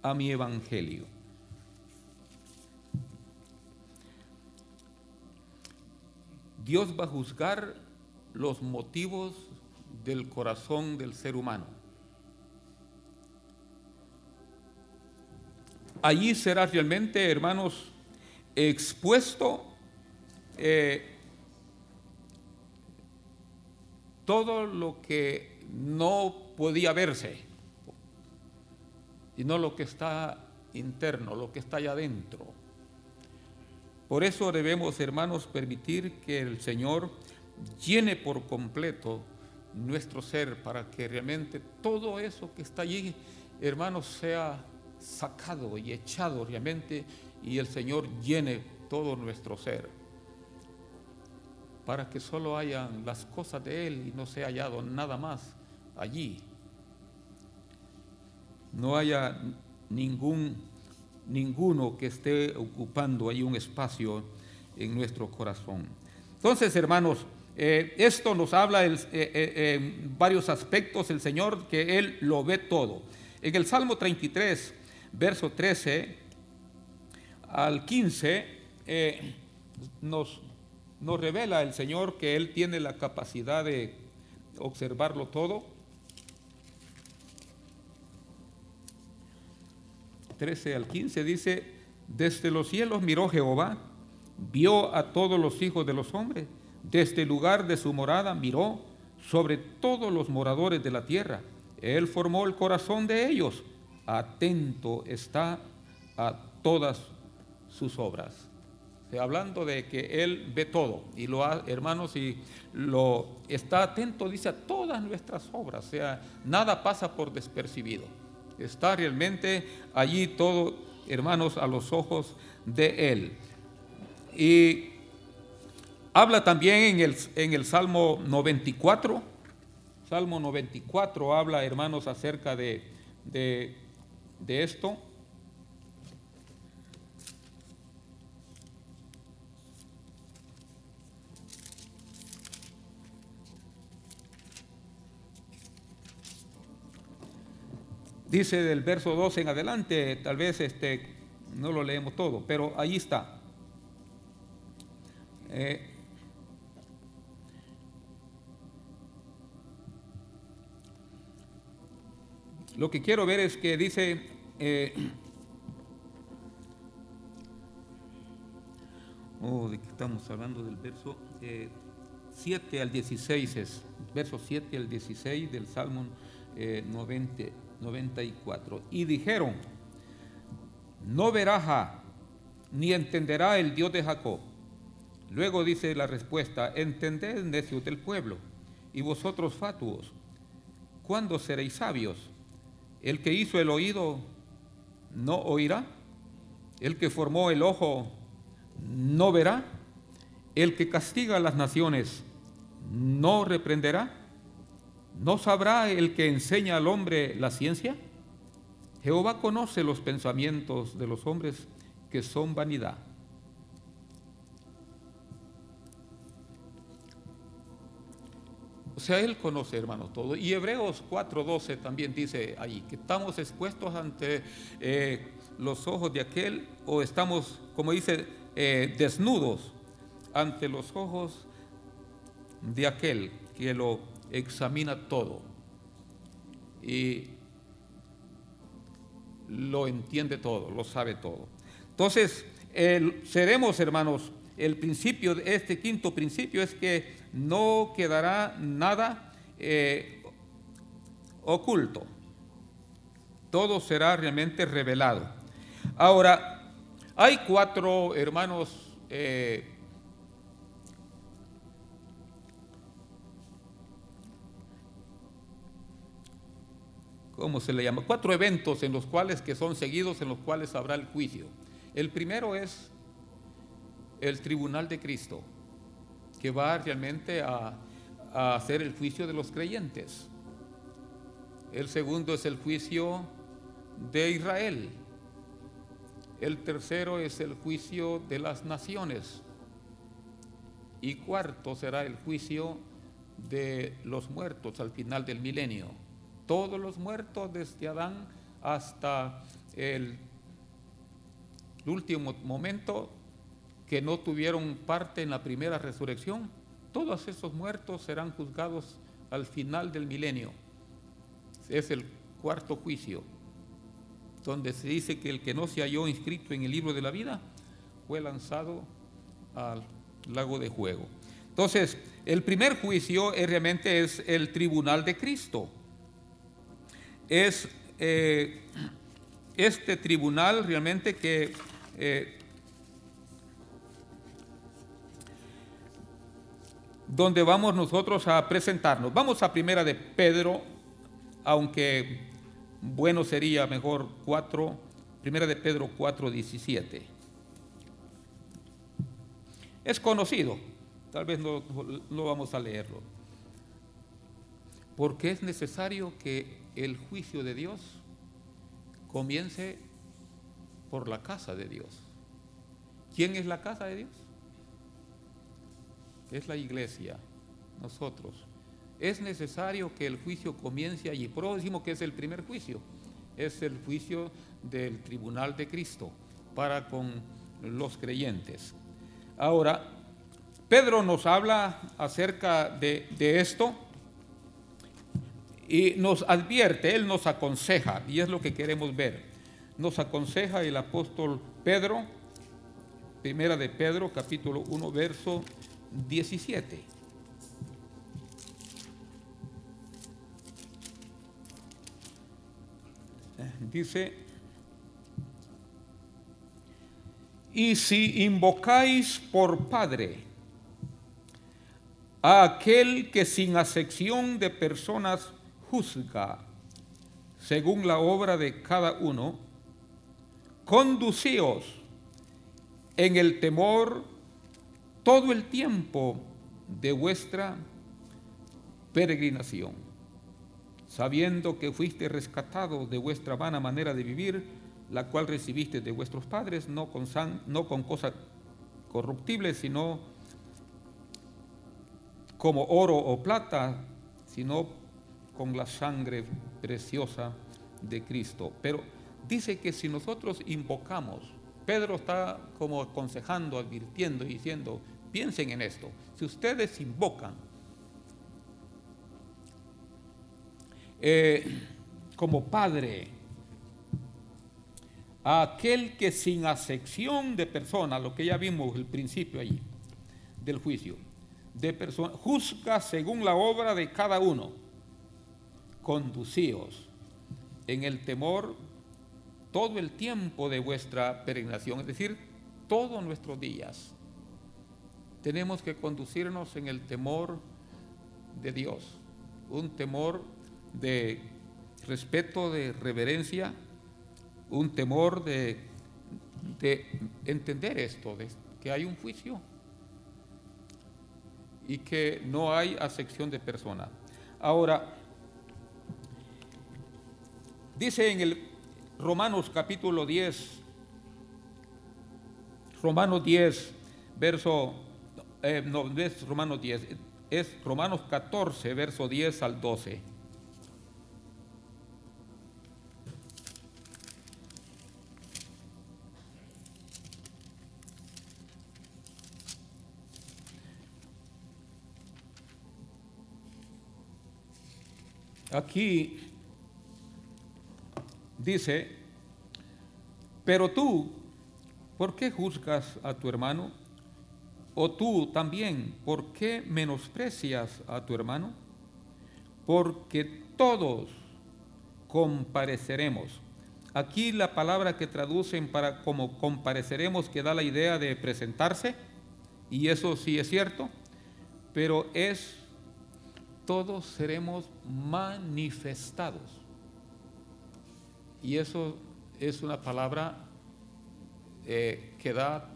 Speaker 1: a mi evangelio. Dios va a juzgar los motivos del corazón del ser humano. Allí será realmente, hermanos, expuesto eh, todo lo que no podía verse, y no lo que está interno, lo que está allá adentro. Por eso debemos, hermanos, permitir que el Señor llene por completo nuestro ser para que realmente todo eso que está allí, hermanos, sea sacado y echado realmente y el Señor llene todo nuestro ser para que solo hayan las cosas de Él y no sea hallado nada más allí. No haya ningún ninguno que esté ocupando ahí un espacio en nuestro corazón. Entonces, hermanos, eh, esto nos habla eh, eh, en varios aspectos el Señor, que Él lo ve todo. En el Salmo 33, verso 13 al 15, nos, nos revela el Señor que Él tiene la capacidad de observarlo todo 13 al 15 dice, desde los cielos miró Jehová, vio a todos los hijos de los hombres, desde el lugar de su morada miró sobre todos los moradores de la tierra. Él formó el corazón de ellos, atento está a todas sus obras. hablando de que Él ve todo, y lo ha, hermanos, y lo está atento, dice a todas nuestras obras, o sea, nada pasa por despercibido. Está realmente allí todo, hermanos, a los ojos de Él. Y habla también en el, Salmo 94. Salmo 94 habla, hermanos, acerca de, de esto. Dice del verso 12 en adelante, tal vez este, no lo leemos todo, pero ahí está. Eh, lo que quiero ver es que dice, eh, oh, de que estamos hablando del verso 7 eh, al 16, es verso 7 al 16 del Salmo 90. 94. Y dijeron, no verá ni entenderá el Dios de Jacob. Luego dice la respuesta, entended necios del pueblo, y vosotros fatuos, ¿cuándo seréis sabios? El que hizo el oído no oirá, el que formó el ojo no verá, el que castiga a las naciones no reprenderá ¿No sabrá el que enseña al hombre la ciencia? Jehová conoce los pensamientos de los hombres que son vanidad. O sea, Él conoce, hermano, todo. Y Hebreos 4:12 también dice ahí que estamos expuestos ante eh, los ojos de aquel o estamos, como dice, eh, desnudos ante los ojos de aquel que lo examina todo y lo entiende todo, lo sabe todo. Entonces, seremos, hermanos, el principio, de este quinto principio es que no quedará nada eh, oculto. Todo será realmente revelado. Ahora, hay cuatro, hermanos, eh, ¿cómo se le llama? Cuatro eventos en los cuales que son seguidos, en los cuales habrá el juicio. El primero es el tribunal de Cristo, que va realmente a, a hacer el juicio de los creyentes. El segundo es el juicio de Israel. El tercero es el juicio de las naciones. Y cuarto será el juicio de los muertos al final del milenio todos los muertos desde Adán hasta el último momento que no tuvieron parte en la primera resurrección, todos esos muertos serán juzgados al final del milenio. Es el cuarto juicio, donde se dice que el que no se halló inscrito en el libro de la vida fue lanzado al lago de juego. Entonces, el primer juicio realmente es el tribunal de Cristo es eh, este tribunal realmente que eh, donde vamos nosotros a presentarnos. Vamos a primera de Pedro, aunque bueno sería mejor 4, primera de Pedro 4, 17. Es conocido, tal vez no vamos a leerlo, porque es necesario que el juicio de Dios comience por la casa de Dios. ¿Quién es la casa de Dios? Es la iglesia, nosotros. Es necesario que el juicio comience allí. Por eso decimos que es el primer juicio. Es el juicio del tribunal de Cristo para con los creyentes. Ahora, Pedro nos habla acerca de, de esto y nos advierte, Él nos aconseja, y es lo que queremos ver. Nos aconseja el apóstol Pedro, primera de Pedro, capítulo 1, verso 17. Dice, y si invocáis por Padre a aquel que sin acepción de personas juzga según la obra de cada uno, conducíos en el temor todo el tiempo de vuestra peregrinación, sabiendo que fuiste rescatado de vuestra vana manera de vivir, la cual recibiste de vuestros padres, no con, san, no con cosas corruptibles, sino como oro o plata, sino con la sangre preciosa de Cristo. Pero dice que si nosotros invocamos, Pedro está como aconsejando, advirtiendo y diciendo, piensen en esto, si ustedes invocan, eh, como Padre, a aquel que sin acepción de persona, lo que ya vimos el principio allí del juicio, de persona, juzga según la obra de cada uno conducíos en el temor todo el tiempo de vuestra peregrinación, es decir, todos nuestros días. Tenemos que conducirnos en el temor de Dios, un temor de respeto, de reverencia, un temor de, de entender esto, de que hay un juicio y que no hay acepción de persona. Ahora, Dice en el Romanos capítulo 10, Romanos 10, verso, eh, no, no es Romanos 10, es Romanos 14, verso 10 al 12. Aquí dice, pero tú, ¿por qué juzgas a tu hermano? ¿O tú también, por qué menosprecias a tu hermano? Porque todos compareceremos. Aquí la palabra que traducen para como compareceremos que da la idea de presentarse, y eso sí es cierto, pero es todos seremos manifestados. Y eso es una palabra eh, que, da,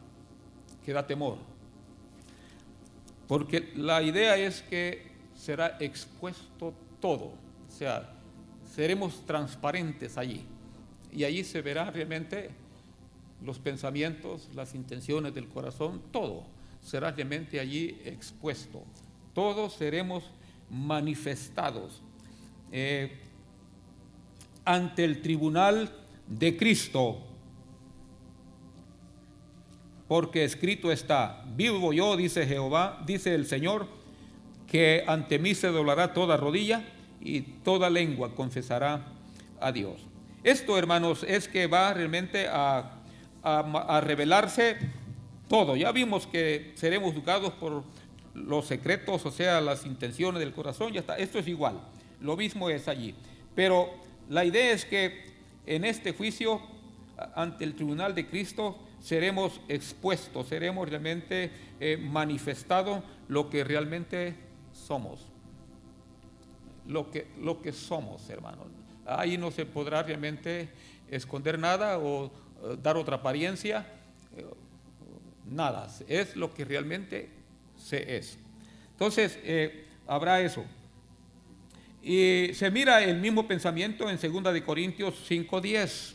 Speaker 1: que da temor. Porque la idea es que será expuesto todo. O sea, seremos transparentes allí. Y allí se verán realmente los pensamientos, las intenciones del corazón, todo será realmente allí expuesto. Todos seremos manifestados. Eh, ante el tribunal de Cristo. Porque escrito está, vivo yo, dice Jehová, dice el Señor, que ante mí se doblará toda rodilla y toda lengua confesará a Dios. Esto, hermanos, es que va realmente a, a, revelarse todo. Ya vimos que seremos juzgados por los secretos, o sea, las intenciones del corazón, ya está. Esto es igual. Lo mismo es allí. Pero la idea es que en este juicio ante el tribunal de Cristo seremos expuestos, seremos realmente eh, manifestado manifestados lo que realmente somos. Lo que, lo que somos, hermanos. Ahí no se podrá realmente esconder nada o eh, dar otra apariencia, eh, nada. Es lo que realmente se es. Entonces, habrá eso. Y se mira el mismo pensamiento en segunda de Corintios 5.10.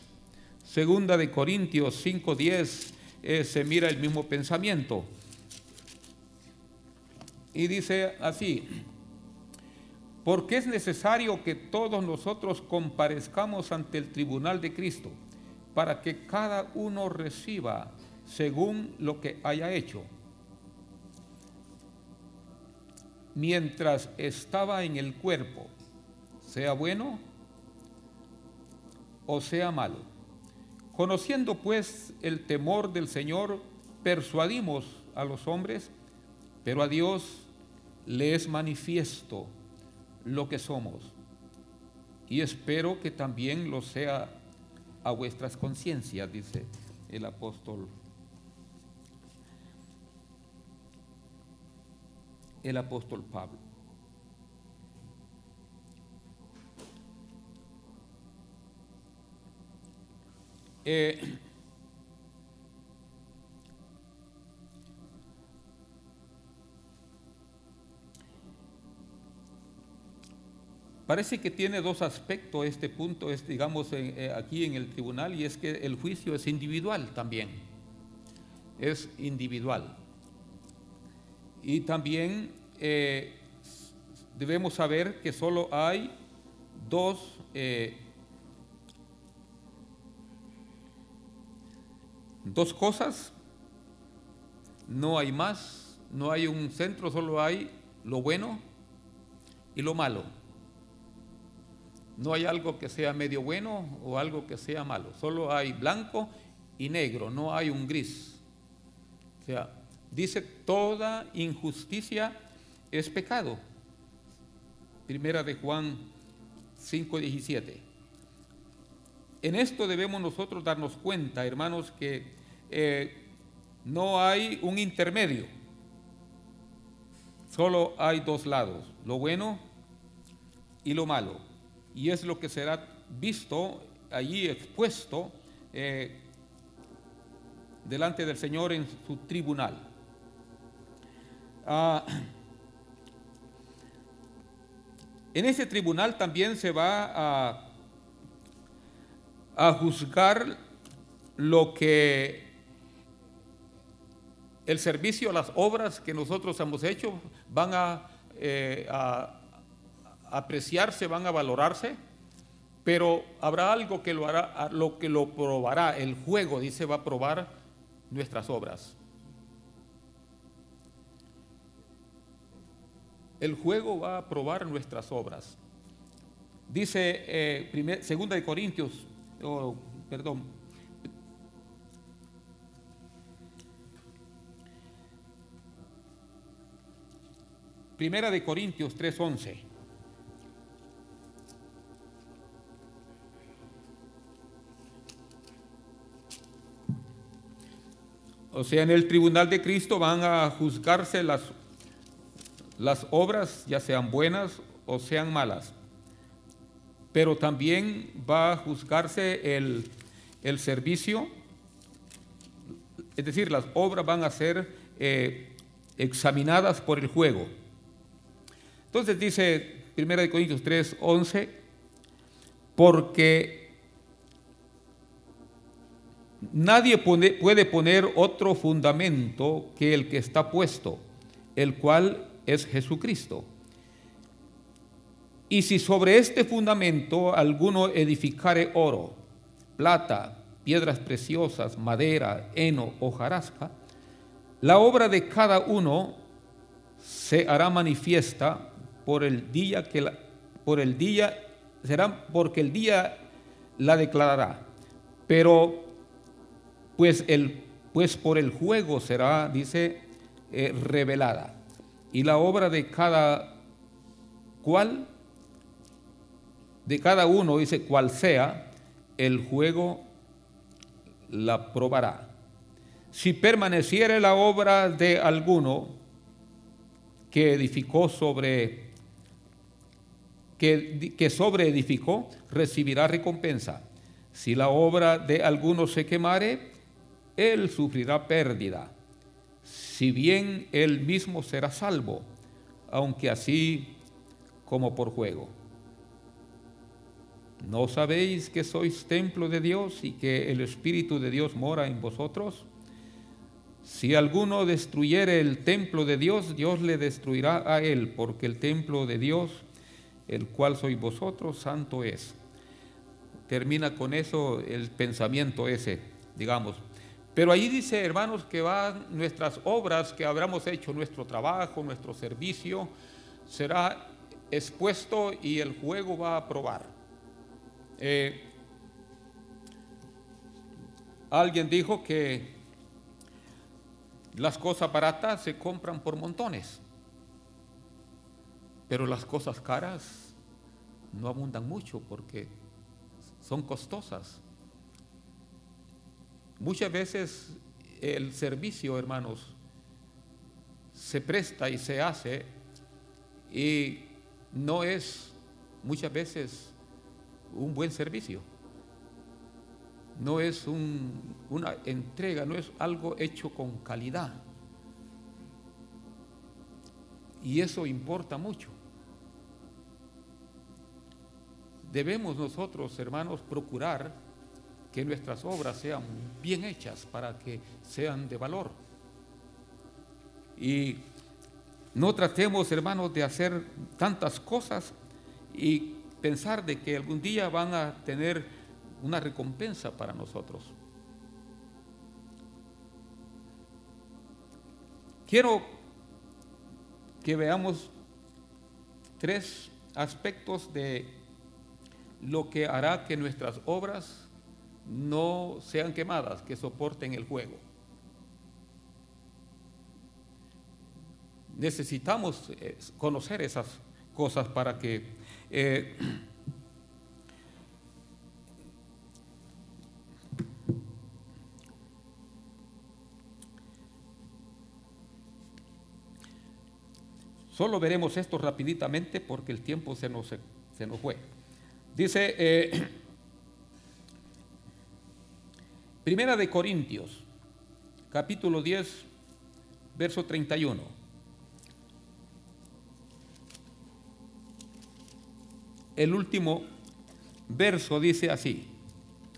Speaker 1: Segunda de Corintios 5.10 eh, se mira el mismo pensamiento. Y dice así, porque es necesario que todos nosotros comparezcamos ante el tribunal de Cristo, para que cada uno reciba según lo que haya hecho. Mientras estaba en el cuerpo, sea bueno o sea malo. Conociendo pues el temor del Señor, persuadimos a los hombres, pero a Dios le es manifiesto lo que somos. Y espero que también lo sea a vuestras conciencias, dice el apóstol. El apóstol Pablo. Eh, parece que tiene dos aspectos este punto, es, digamos, eh, aquí en el tribunal, y es que el juicio es individual también. Es individual. Y también eh, debemos saber que solo hay dos eh, Dos cosas, no hay más, no hay un centro, solo hay lo bueno y lo malo. No hay algo que sea medio bueno o algo que sea malo, solo hay blanco y negro, no hay un gris. O sea, dice toda injusticia es pecado. Primera de Juan 5:17. En esto debemos nosotros darnos cuenta, hermanos, que eh, no hay un intermedio, solo hay dos lados, lo bueno y lo malo. Y es lo que será visto allí expuesto eh, delante del Señor en su tribunal. Ah, en ese tribunal también se va a, a juzgar lo que el servicio, las obras que nosotros hemos hecho van eh, a, apreciarse, van a valorarse, pero habrá algo que lo hará, lo que lo probará, el juego, dice, va a probar nuestras obras. El juego va a probar nuestras obras. Dice eh, segunda de Corintios, oh, perdón, Primera de Corintios 3:11. O sea, en el tribunal de Cristo van a juzgarse las, las obras, ya sean buenas o sean malas. Pero también va a juzgarse el, servicio, es decir, las obras van a ser eh, examinadas por el juego. Entonces dice 1 Corintios 3, 11, porque nadie puede poner otro fundamento que el que está puesto, el cual es Jesucristo. Y si sobre este fundamento alguno edificare oro, plata, piedras preciosas, madera, heno, o jarasca, la obra de cada uno se hará manifiesta por el día que la, por el día será porque el día la declarará. Pero pues el pues por el juego será, dice, eh, revelada. Y la obra de cada cual, de cada uno, dice, cual sea, el juego la probará. Si permaneciere la obra de alguno que edificó sobre que, sobre edificó recibirá recompensa. Si la obra de alguno se quemare, él sufrirá pérdida. Si bien él mismo será salvo, aunque así como por juego. ¿No sabéis que sois templo de Dios y que el Espíritu de Dios mora en vosotros? Si alguno destruyere el templo de Dios, Dios le destruirá a él, porque el templo de Dios el cual sois vosotros, santo es. Termina con eso el pensamiento ese, digamos. Pero ahí dice, hermanos, que van nuestras obras que habremos hecho, nuestro trabajo, nuestro servicio, será expuesto y el juego va a probar. Eh, alguien dijo que las cosas baratas se compran por montones. Pero las cosas caras no abundan mucho porque son costosas. Muchas veces el servicio, hermanos, se presta y se hace y no es muchas veces un buen servicio. No es una entrega, no es algo hecho con calidad. Y eso importa mucho. Debemos nosotros, hermanos, procurar que nuestras obras sean bien hechas para que sean de valor. Y no tratemos, hermanos, de hacer tantas cosas y pensar de que algún día van a tener una recompensa para nosotros. Quiero que veamos tres aspectos de lo que hará que nuestras obras no sean quemadas, que soporten el juego Necesitamos eh, conocer esas cosas para que eh, Solo veremos esto rapidamente porque el tiempo se nos, se nos Dice, eh, Primera de Corintios, capítulo 10, verso 31. El último verso dice así,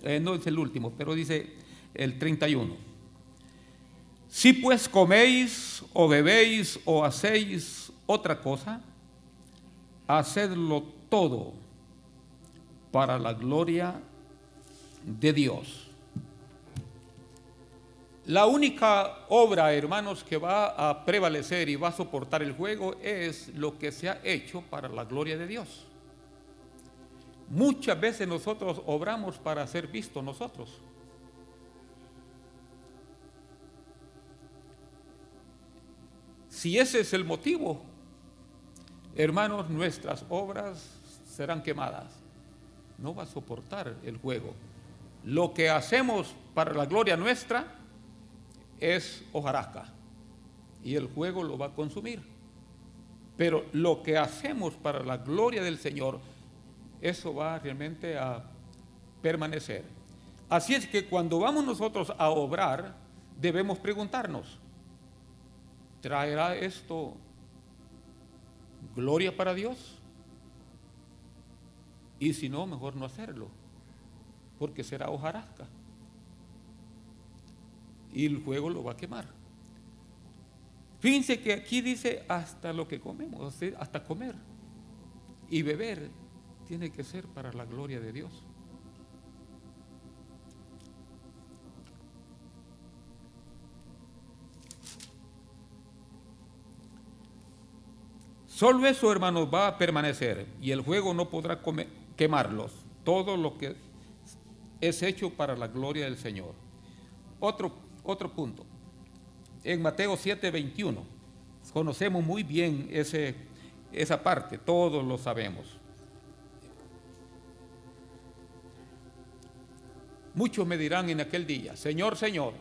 Speaker 1: eh, no es el último, pero dice el 31. Si pues coméis o bebéis o hacéis otra cosa, hacedlo todo para la gloria de Dios. La única obra, hermanos, que va a prevalecer y va a soportar el juego es lo que se ha hecho para la gloria de Dios. Muchas veces nosotros obramos para ser vistos nosotros. Si ese es el motivo, hermanos, nuestras obras serán quemadas no va a soportar el juego. Lo que hacemos para la gloria nuestra es hojarasca y el juego lo va a consumir. Pero lo que hacemos para la gloria del Señor, eso va realmente a permanecer. Así es que cuando vamos nosotros a obrar, debemos preguntarnos, ¿traerá esto gloria para Dios? Y si no, mejor no hacerlo, porque será hojarasca. Y el fuego lo va a quemar. Fíjense que aquí dice hasta lo que comemos, hasta comer y beber tiene que ser para la gloria de Dios. Solo eso, hermanos, va a permanecer y el fuego no podrá comer, quemarlos, todo lo que es hecho para la gloria del Señor. Otro, otro punto, en Mateo 7, 21, conocemos muy bien ese, esa parte, todos lo sabemos. Muchos me dirán en aquel día, Señor, Señor,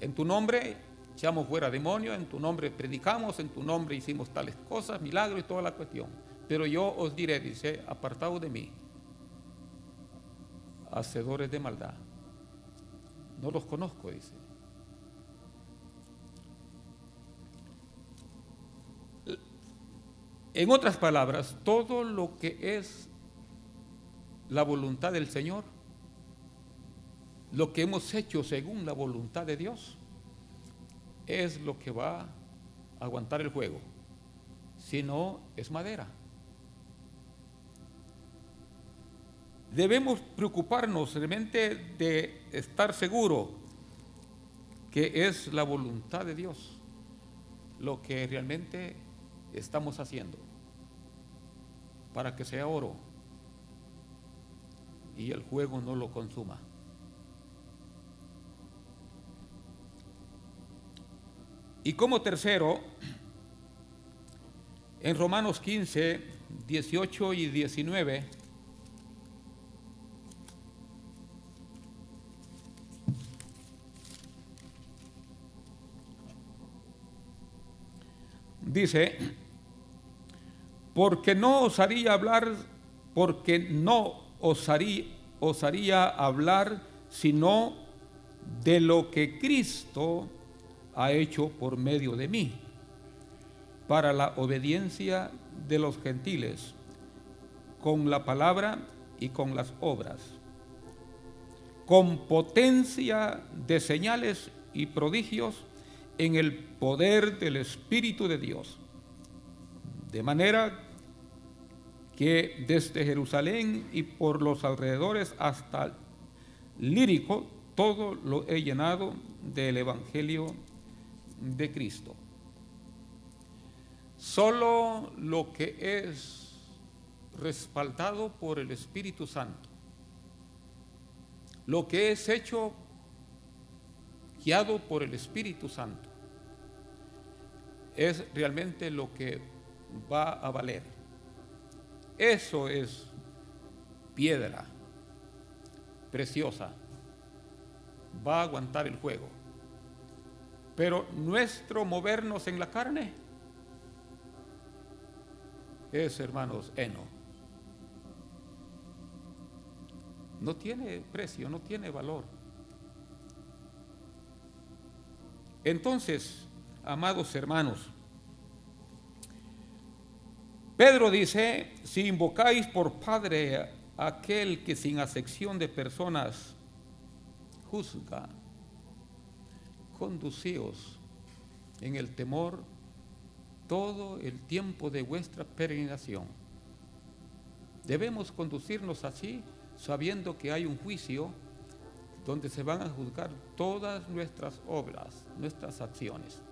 Speaker 1: en tu nombre Echamos fuera demonios, en tu nombre predicamos, en tu nombre hicimos tales cosas, milagros y toda la cuestión. Pero yo os diré, dice, apartado de mí, hacedores de maldad. No los conozco, dice. En otras palabras, todo lo que es la voluntad del Señor, lo que hemos hecho según la voluntad de Dios, es lo que va a aguantar el juego. Si no, es madera. Debemos preocuparnos realmente de estar seguro que es la voluntad de Dios lo que realmente estamos haciendo para que sea oro y el juego no lo consuma. Y como tercero, en Romanos 15, 18 y 19, dice, porque no osaría hablar, porque no osaría, osaría hablar sino de lo que Cristo ha hecho por medio de mí, para la obediencia de los gentiles, con la palabra y con las obras, con potencia de señales y prodigios en el poder del Espíritu de Dios. De manera que desde Jerusalén y por los alrededores hasta Lírico, todo lo he llenado del Evangelio de Cristo. Solo lo que es respaldado por el Espíritu Santo, lo que es hecho guiado por el Espíritu Santo, es realmente lo que va a valer. Eso es piedra preciosa. Va a aguantar el juego. Pero nuestro movernos en la carne es, hermanos, heno. No tiene precio, no tiene valor. Entonces, amados hermanos, Pedro dice, si invocáis por Padre aquel que sin acepción de personas juzga, conducíos en el temor todo el tiempo de vuestra peregrinación. Debemos conducirnos así sabiendo que hay un juicio donde se van a juzgar todas nuestras obras, nuestras acciones.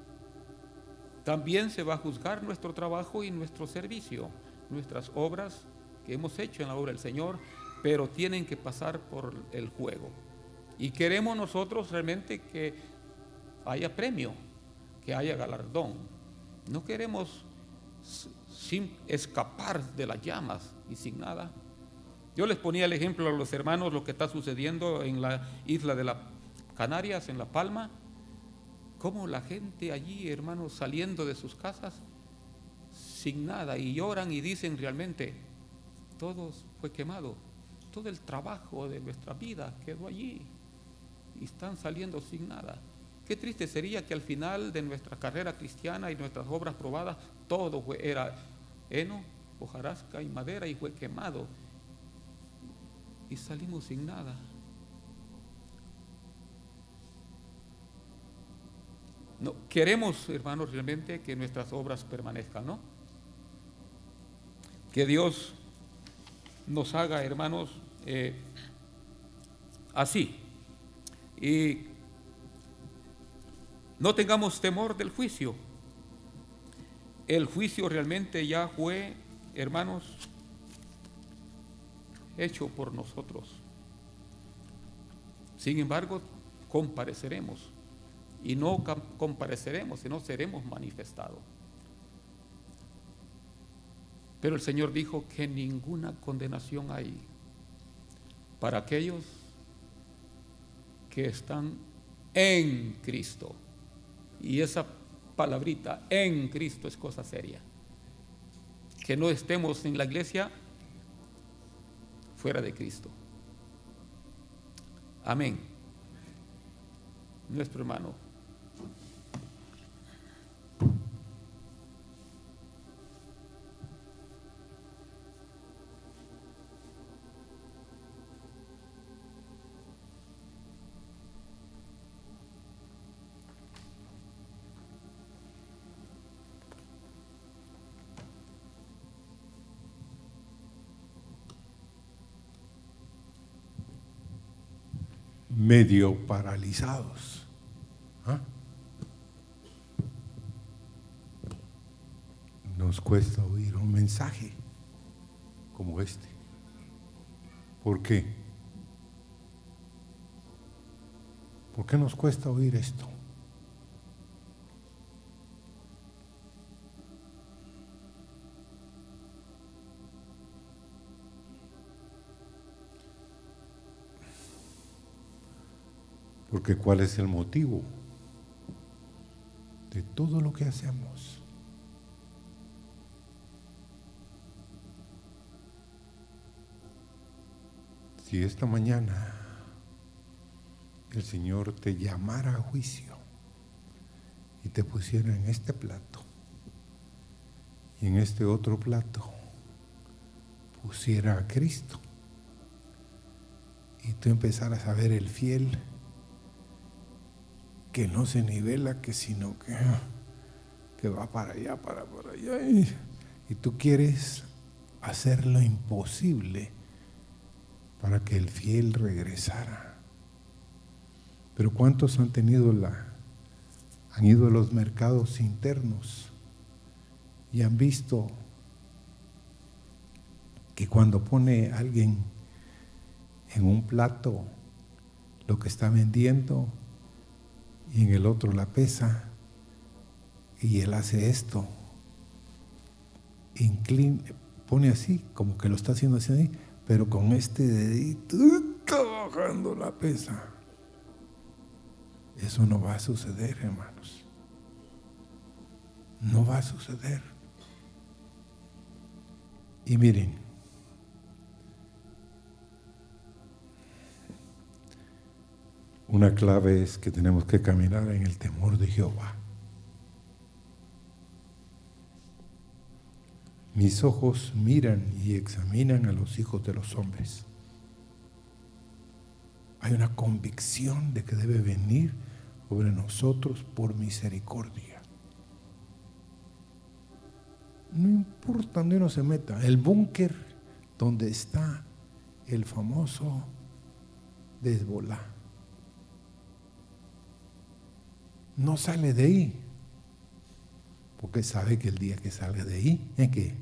Speaker 1: También se va a juzgar nuestro trabajo y nuestro servicio, nuestras obras que hemos hecho en la obra del Señor, pero tienen que pasar por el juego. Y queremos nosotros realmente que haya premio, que haya galardón. No queremos sin escapar de las llamas y sin nada. Yo les ponía el ejemplo a los hermanos lo que está sucediendo en la isla de las Canarias, en La Palma, cómo la gente allí, hermanos, saliendo de sus casas sin nada y lloran y dicen realmente, todo fue quemado, todo el trabajo de nuestra vida quedó allí y están saliendo sin nada. Qué triste sería que al final de nuestra carrera cristiana y nuestras obras probadas, todo era heno, hojarasca y madera y fue quemado. Y salimos sin nada. No, queremos, hermanos, realmente que nuestras obras permanezcan, ¿no? Que Dios nos haga, hermanos, eh, así. Y no tengamos temor del juicio. El juicio realmente ya fue, hermanos, hecho por nosotros. Sin embargo, compareceremos. Y no compareceremos, sino seremos manifestados. Pero el Señor dijo que ninguna condenación hay para aquellos que están en Cristo. Y esa palabrita, en Cristo, es cosa seria. Que no estemos en la iglesia fuera de Cristo. Amén. Nuestro hermano.
Speaker 2: medio paralizados. ¿Ah? Nos cuesta oír un mensaje como este. ¿Por qué? ¿Por qué nos cuesta oír esto? Porque ¿cuál es el motivo de todo lo que hacemos? Si esta mañana el Señor te llamara a juicio y te pusiera en este plato y en este otro plato pusiera a Cristo y tú empezaras a ver el fiel, que no se nivela, que sino que, ah, que va para allá, para, allá. Y, y tú quieres hacer lo imposible para que el fiel regresara. Pero ¿cuántos han tenido la... han ido a los mercados internos y han visto que cuando pone alguien en un plato lo que está vendiendo, y en el otro la pesa y él hace esto. incline pone así, como que lo está haciendo así, pero con este dedito está bajando la pesa. Eso no va a suceder, hermanos. No va a suceder. Y miren, Una clave es que tenemos que caminar en el temor de Jehová. Mis ojos miran y examinan a los hijos de los hombres. Hay una convicción de que debe venir sobre nosotros por misericordia. No importa dónde uno se meta, el búnker donde está el famoso desvolá no sale de ahí. Porque sabe que el día que sale de ahí, ¿en ¿eh, qué?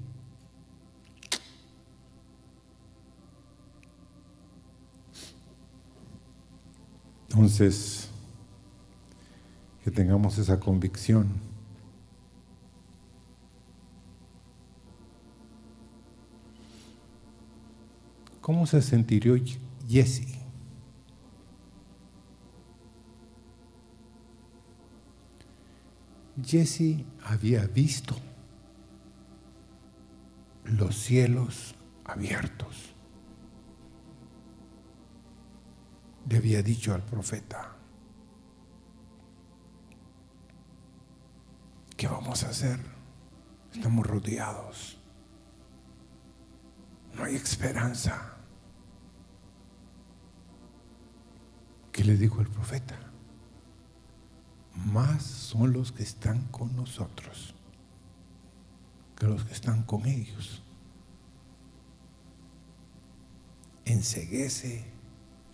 Speaker 2: Entonces, que tengamos esa convicción. ¿Cómo se sentiría Jesse? Jesse había visto los cielos abiertos. Le había dicho al profeta, ¿qué vamos a hacer? Estamos rodeados. No hay esperanza. ¿Qué le dijo el profeta? más son los que están con nosotros que los que están con ellos. Enseguece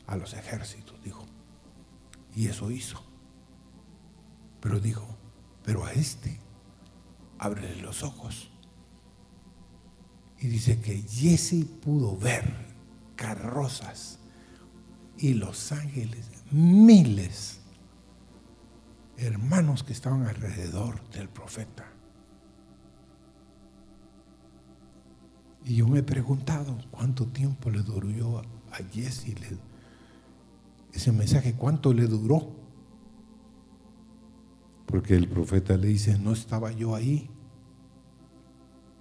Speaker 2: a los ejércitos, dijo. Y eso hizo. Pero dijo, pero a este, ábrele los ojos. Y dice que Jesse pudo ver carrozas y los ángeles, miles hermanos que estaban alrededor del profeta. Y yo me he preguntado cuánto tiempo le duró a Jesse ese mensaje, cuánto le duró. Porque el profeta le dice, no estaba yo ahí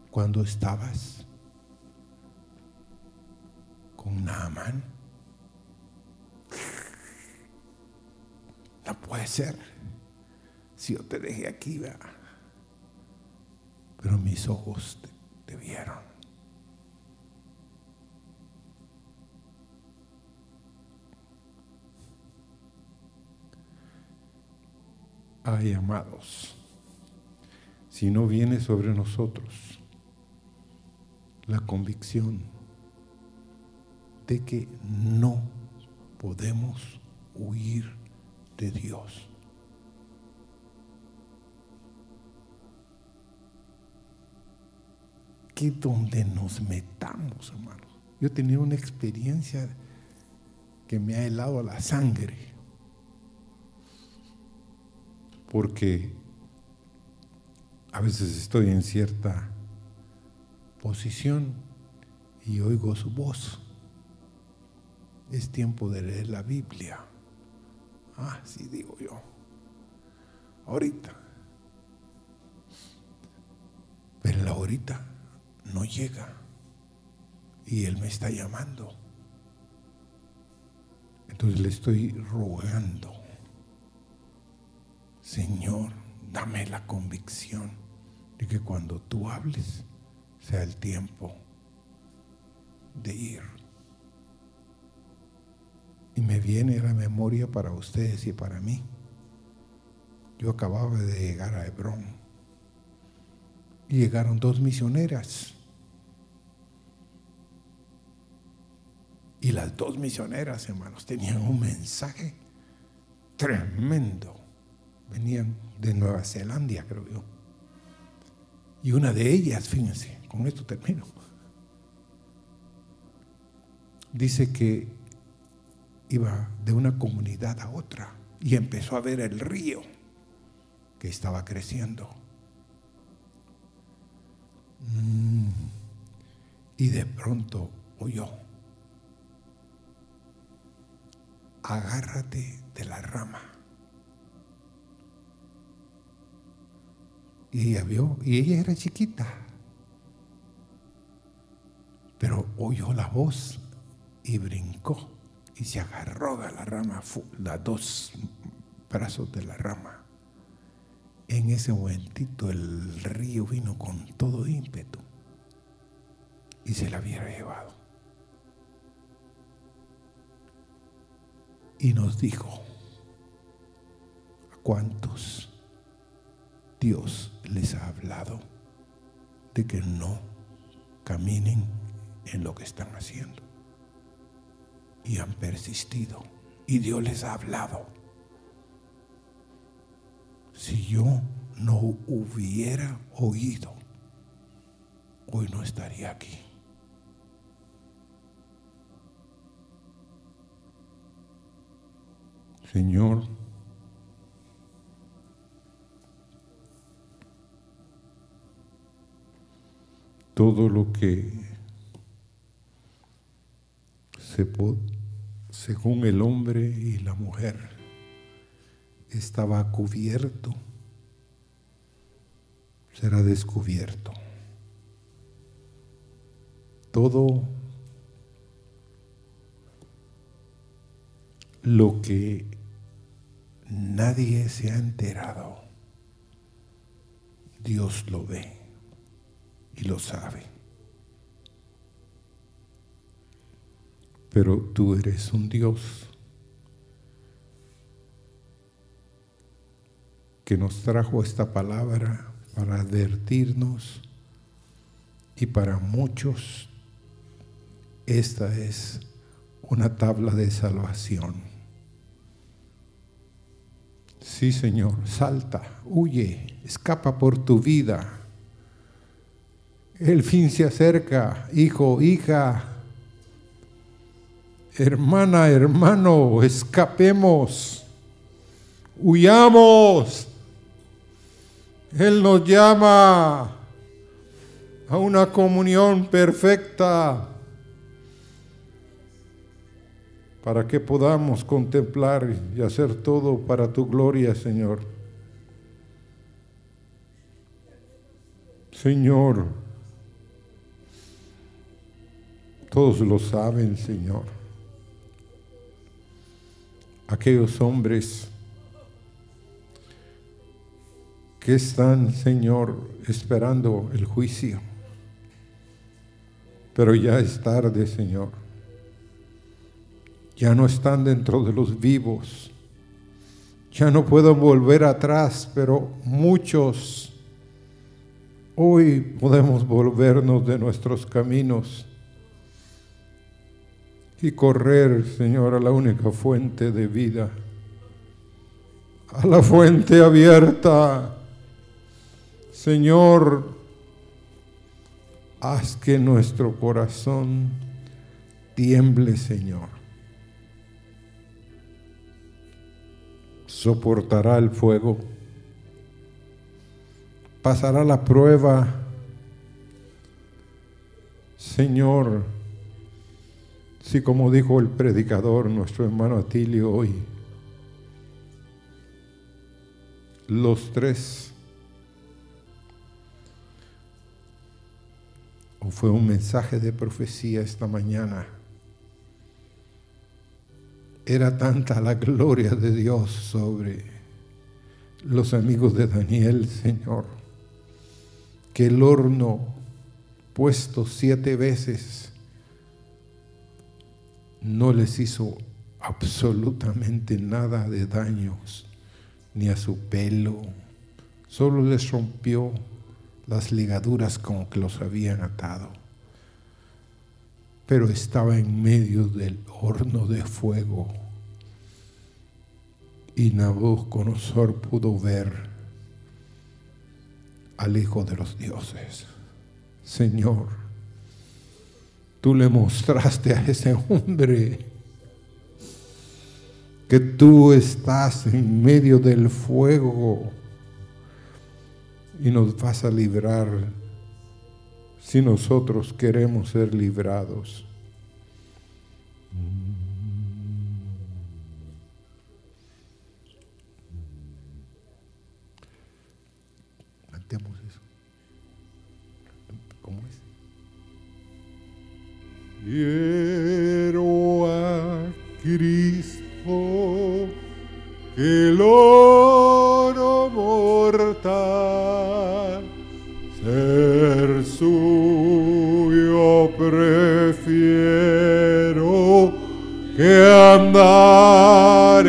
Speaker 2: cuando estabas con Naamán. No puede ser si yo te dejé aquí, va. pero mis ojos te, te vieron. Ay, amados, si no viene sobre nosotros la convicción de que no podemos huir de Dios. donde nos metamos, hermano, yo he tenido una experiencia que me ha helado la sangre. Porque a veces estoy en cierta posición y oigo su voz. Es tiempo de leer la Biblia. así ah, digo yo. Ahorita. Pero ahorita no llega. Y Él me está llamando. Entonces le estoy rogando, Señor, dame la convicción de que cuando tú hables sea el tiempo de ir. Y me viene la memoria para ustedes y para mí. Yo acababa de llegar a Hebrón llegaron dos misioneras. Y las dos misioneras, hermanos, tenían un mensaje tremendo. Venían de Nueva Zelanda, creo yo. Y una de ellas, fíjense, con esto termino, dice que iba de una comunidad a otra y empezó a ver el río que estaba creciendo. Mm. Y de pronto oyó Agárrate de la rama. Y ella vio, y ella era chiquita. Pero oyó la voz y brincó y se agarró de la rama, las dos brazos de la rama. En ese momentito el río vino con todo ímpetu y se la había llevado. Y nos dijo a cuántos Dios les ha hablado de que no caminen en lo que están haciendo. Y han persistido. Y Dios les ha hablado si yo no hubiera oído, hoy no estaría aquí. Señor, todo lo que se según el hombre y la mujer estaba cubierto, será descubierto. Todo lo que nadie se ha enterado, Dios lo ve y lo sabe. Pero tú eres un Dios nos trajo esta palabra para advertirnos y para muchos esta es una tabla de salvación. Sí, Señor, salta, huye, escapa por tu vida. El fin se acerca, hijo, hija, hermana, hermano, escapemos, huyamos. Él nos llama a una comunión perfecta para que podamos contemplar y hacer todo para tu gloria, Señor. Señor, todos lo saben, Señor. Aquellos hombres que están, Señor, esperando el juicio. Pero ya es tarde, Señor. Ya no están dentro de los vivos. Ya no puedo volver atrás, pero muchos hoy podemos volvernos de nuestros caminos y correr, Señor, a la única fuente de vida, a la fuente abierta Señor, haz que nuestro corazón tiemble, Señor. Soportará el fuego, pasará la prueba. Señor, si como dijo el predicador, nuestro hermano Atilio hoy, los tres fue un mensaje de profecía esta mañana. Era tanta la gloria de Dios sobre los amigos de Daniel, Señor, que el horno puesto siete veces no les hizo absolutamente nada de daños, ni a su pelo, solo les rompió las ligaduras con que los habían atado. Pero estaba en medio del horno de fuego. Y Nabucodonosor pudo ver al Hijo de los Dioses. Señor, tú le mostraste a ese hombre que tú estás en medio del fuego y nos vas a librar si nosotros queremos ser librados. eso. es? Cristo el oro mortal, ser suyo prefiero que andar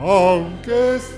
Speaker 2: aunque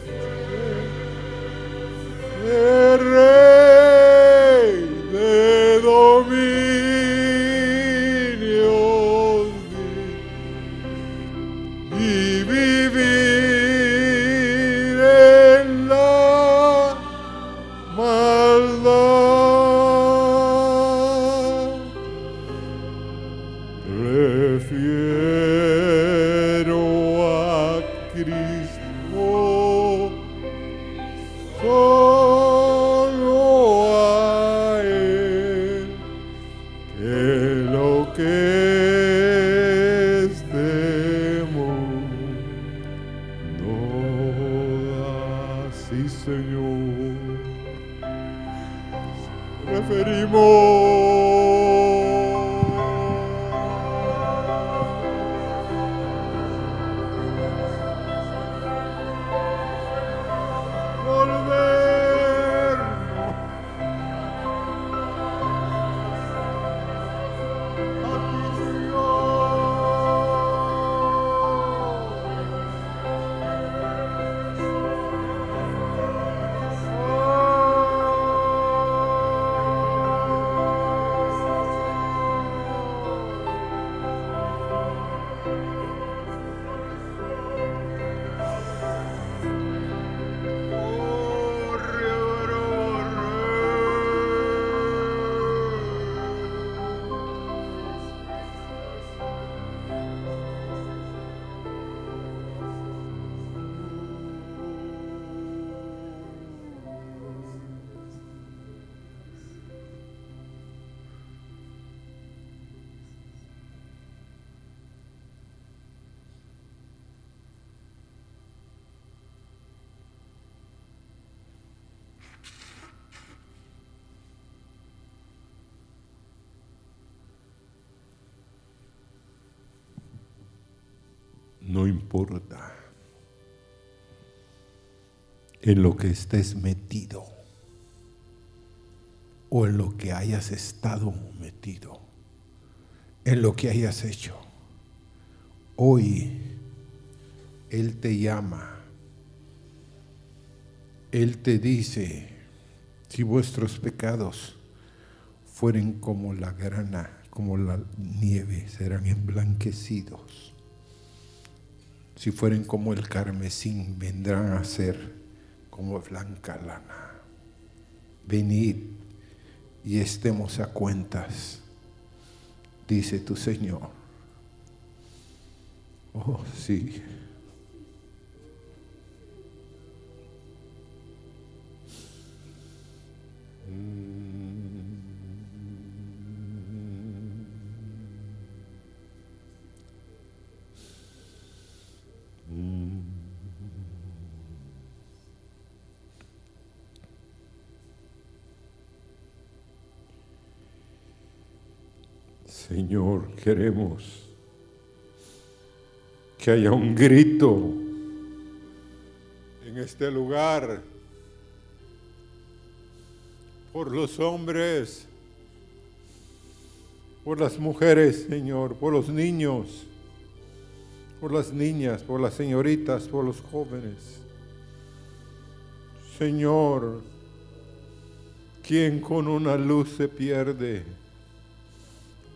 Speaker 2: en lo que estés metido o en lo que hayas estado metido, en lo que hayas hecho. Hoy Él te llama, Él te dice, si vuestros pecados fueren como la grana, como la nieve, serán emblanquecidos. Si fueren como el carmesín, vendrán a ser como blanca lana. Venid y estemos a cuentas, dice tu Señor. Oh, sí. Mm. Señor, queremos que haya un grito en este lugar por los hombres, por las mujeres, Señor, por los niños, por las niñas, por las señoritas, por los jóvenes. Señor, quien con una luz se pierde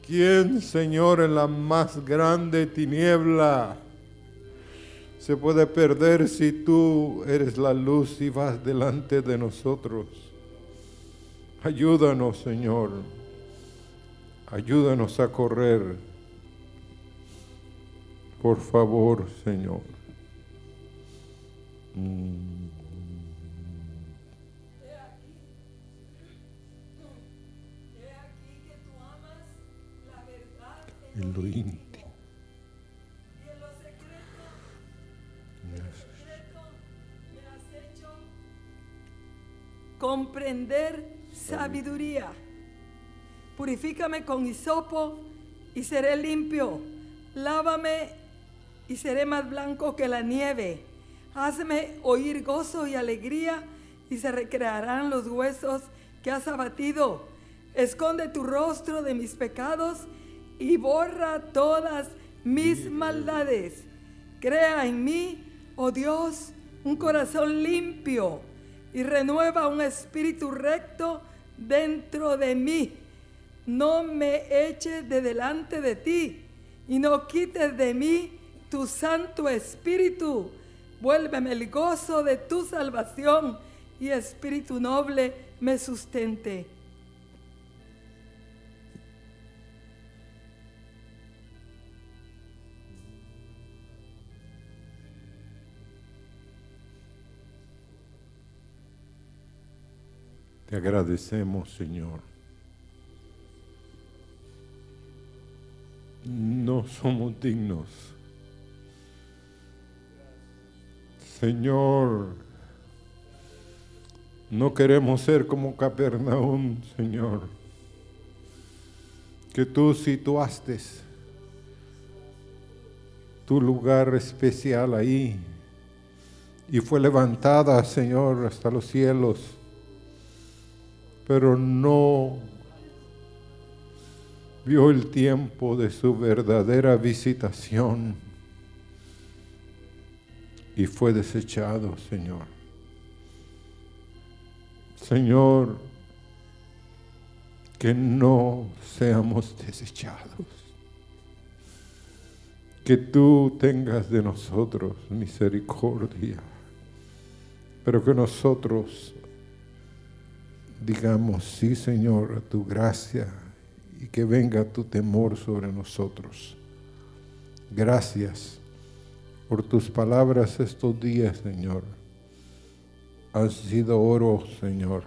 Speaker 2: ¿Quién, Señor, en la más grande tiniebla se puede perder si tú eres la luz y vas delante de nosotros? Ayúdanos, Señor. Ayúdanos a correr. Por favor, Señor. Mm.
Speaker 3: en lo íntimo. hecho Comprender sabiduría. Purifícame con hisopo y seré limpio. Lávame y seré más blanco que la nieve. Hazme oír gozo y alegría y se recrearán los huesos que has abatido. Esconde tu rostro de mis pecados y borra todas mis maldades. Crea en mí, oh Dios, un corazón limpio y renueva un espíritu recto dentro de mí. No me eches de delante de ti y no quites de mí tu santo espíritu. Vuélveme el gozo de tu salvación y espíritu noble me sustente.
Speaker 2: agradecemos, Señor. No somos dignos. Señor, no queremos ser como Capernaum, Señor, que tú situaste tu lugar especial ahí y fue levantada, Señor, hasta los cielos pero no vio el tiempo de su verdadera visitación y fue desechado, Señor. Señor, que no seamos desechados. Que tú tengas de nosotros misericordia, pero que nosotros digamos, sí Señor, a tu gracia y que venga tu temor sobre nosotros. Gracias por tus palabras estos días, Señor. Han sido oro, Señor.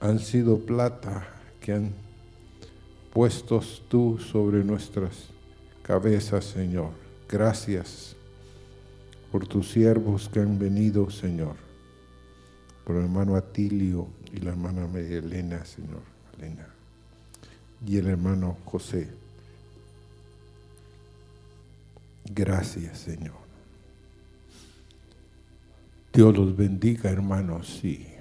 Speaker 2: Han sido plata que han puestos tú sobre nuestras cabezas, Señor. Gracias por tus siervos que han venido, Señor. Por el hermano Atilio y la hermana María Elena, Señor, Elena, y el hermano José. Gracias, Señor. Dios los bendiga, hermanos, y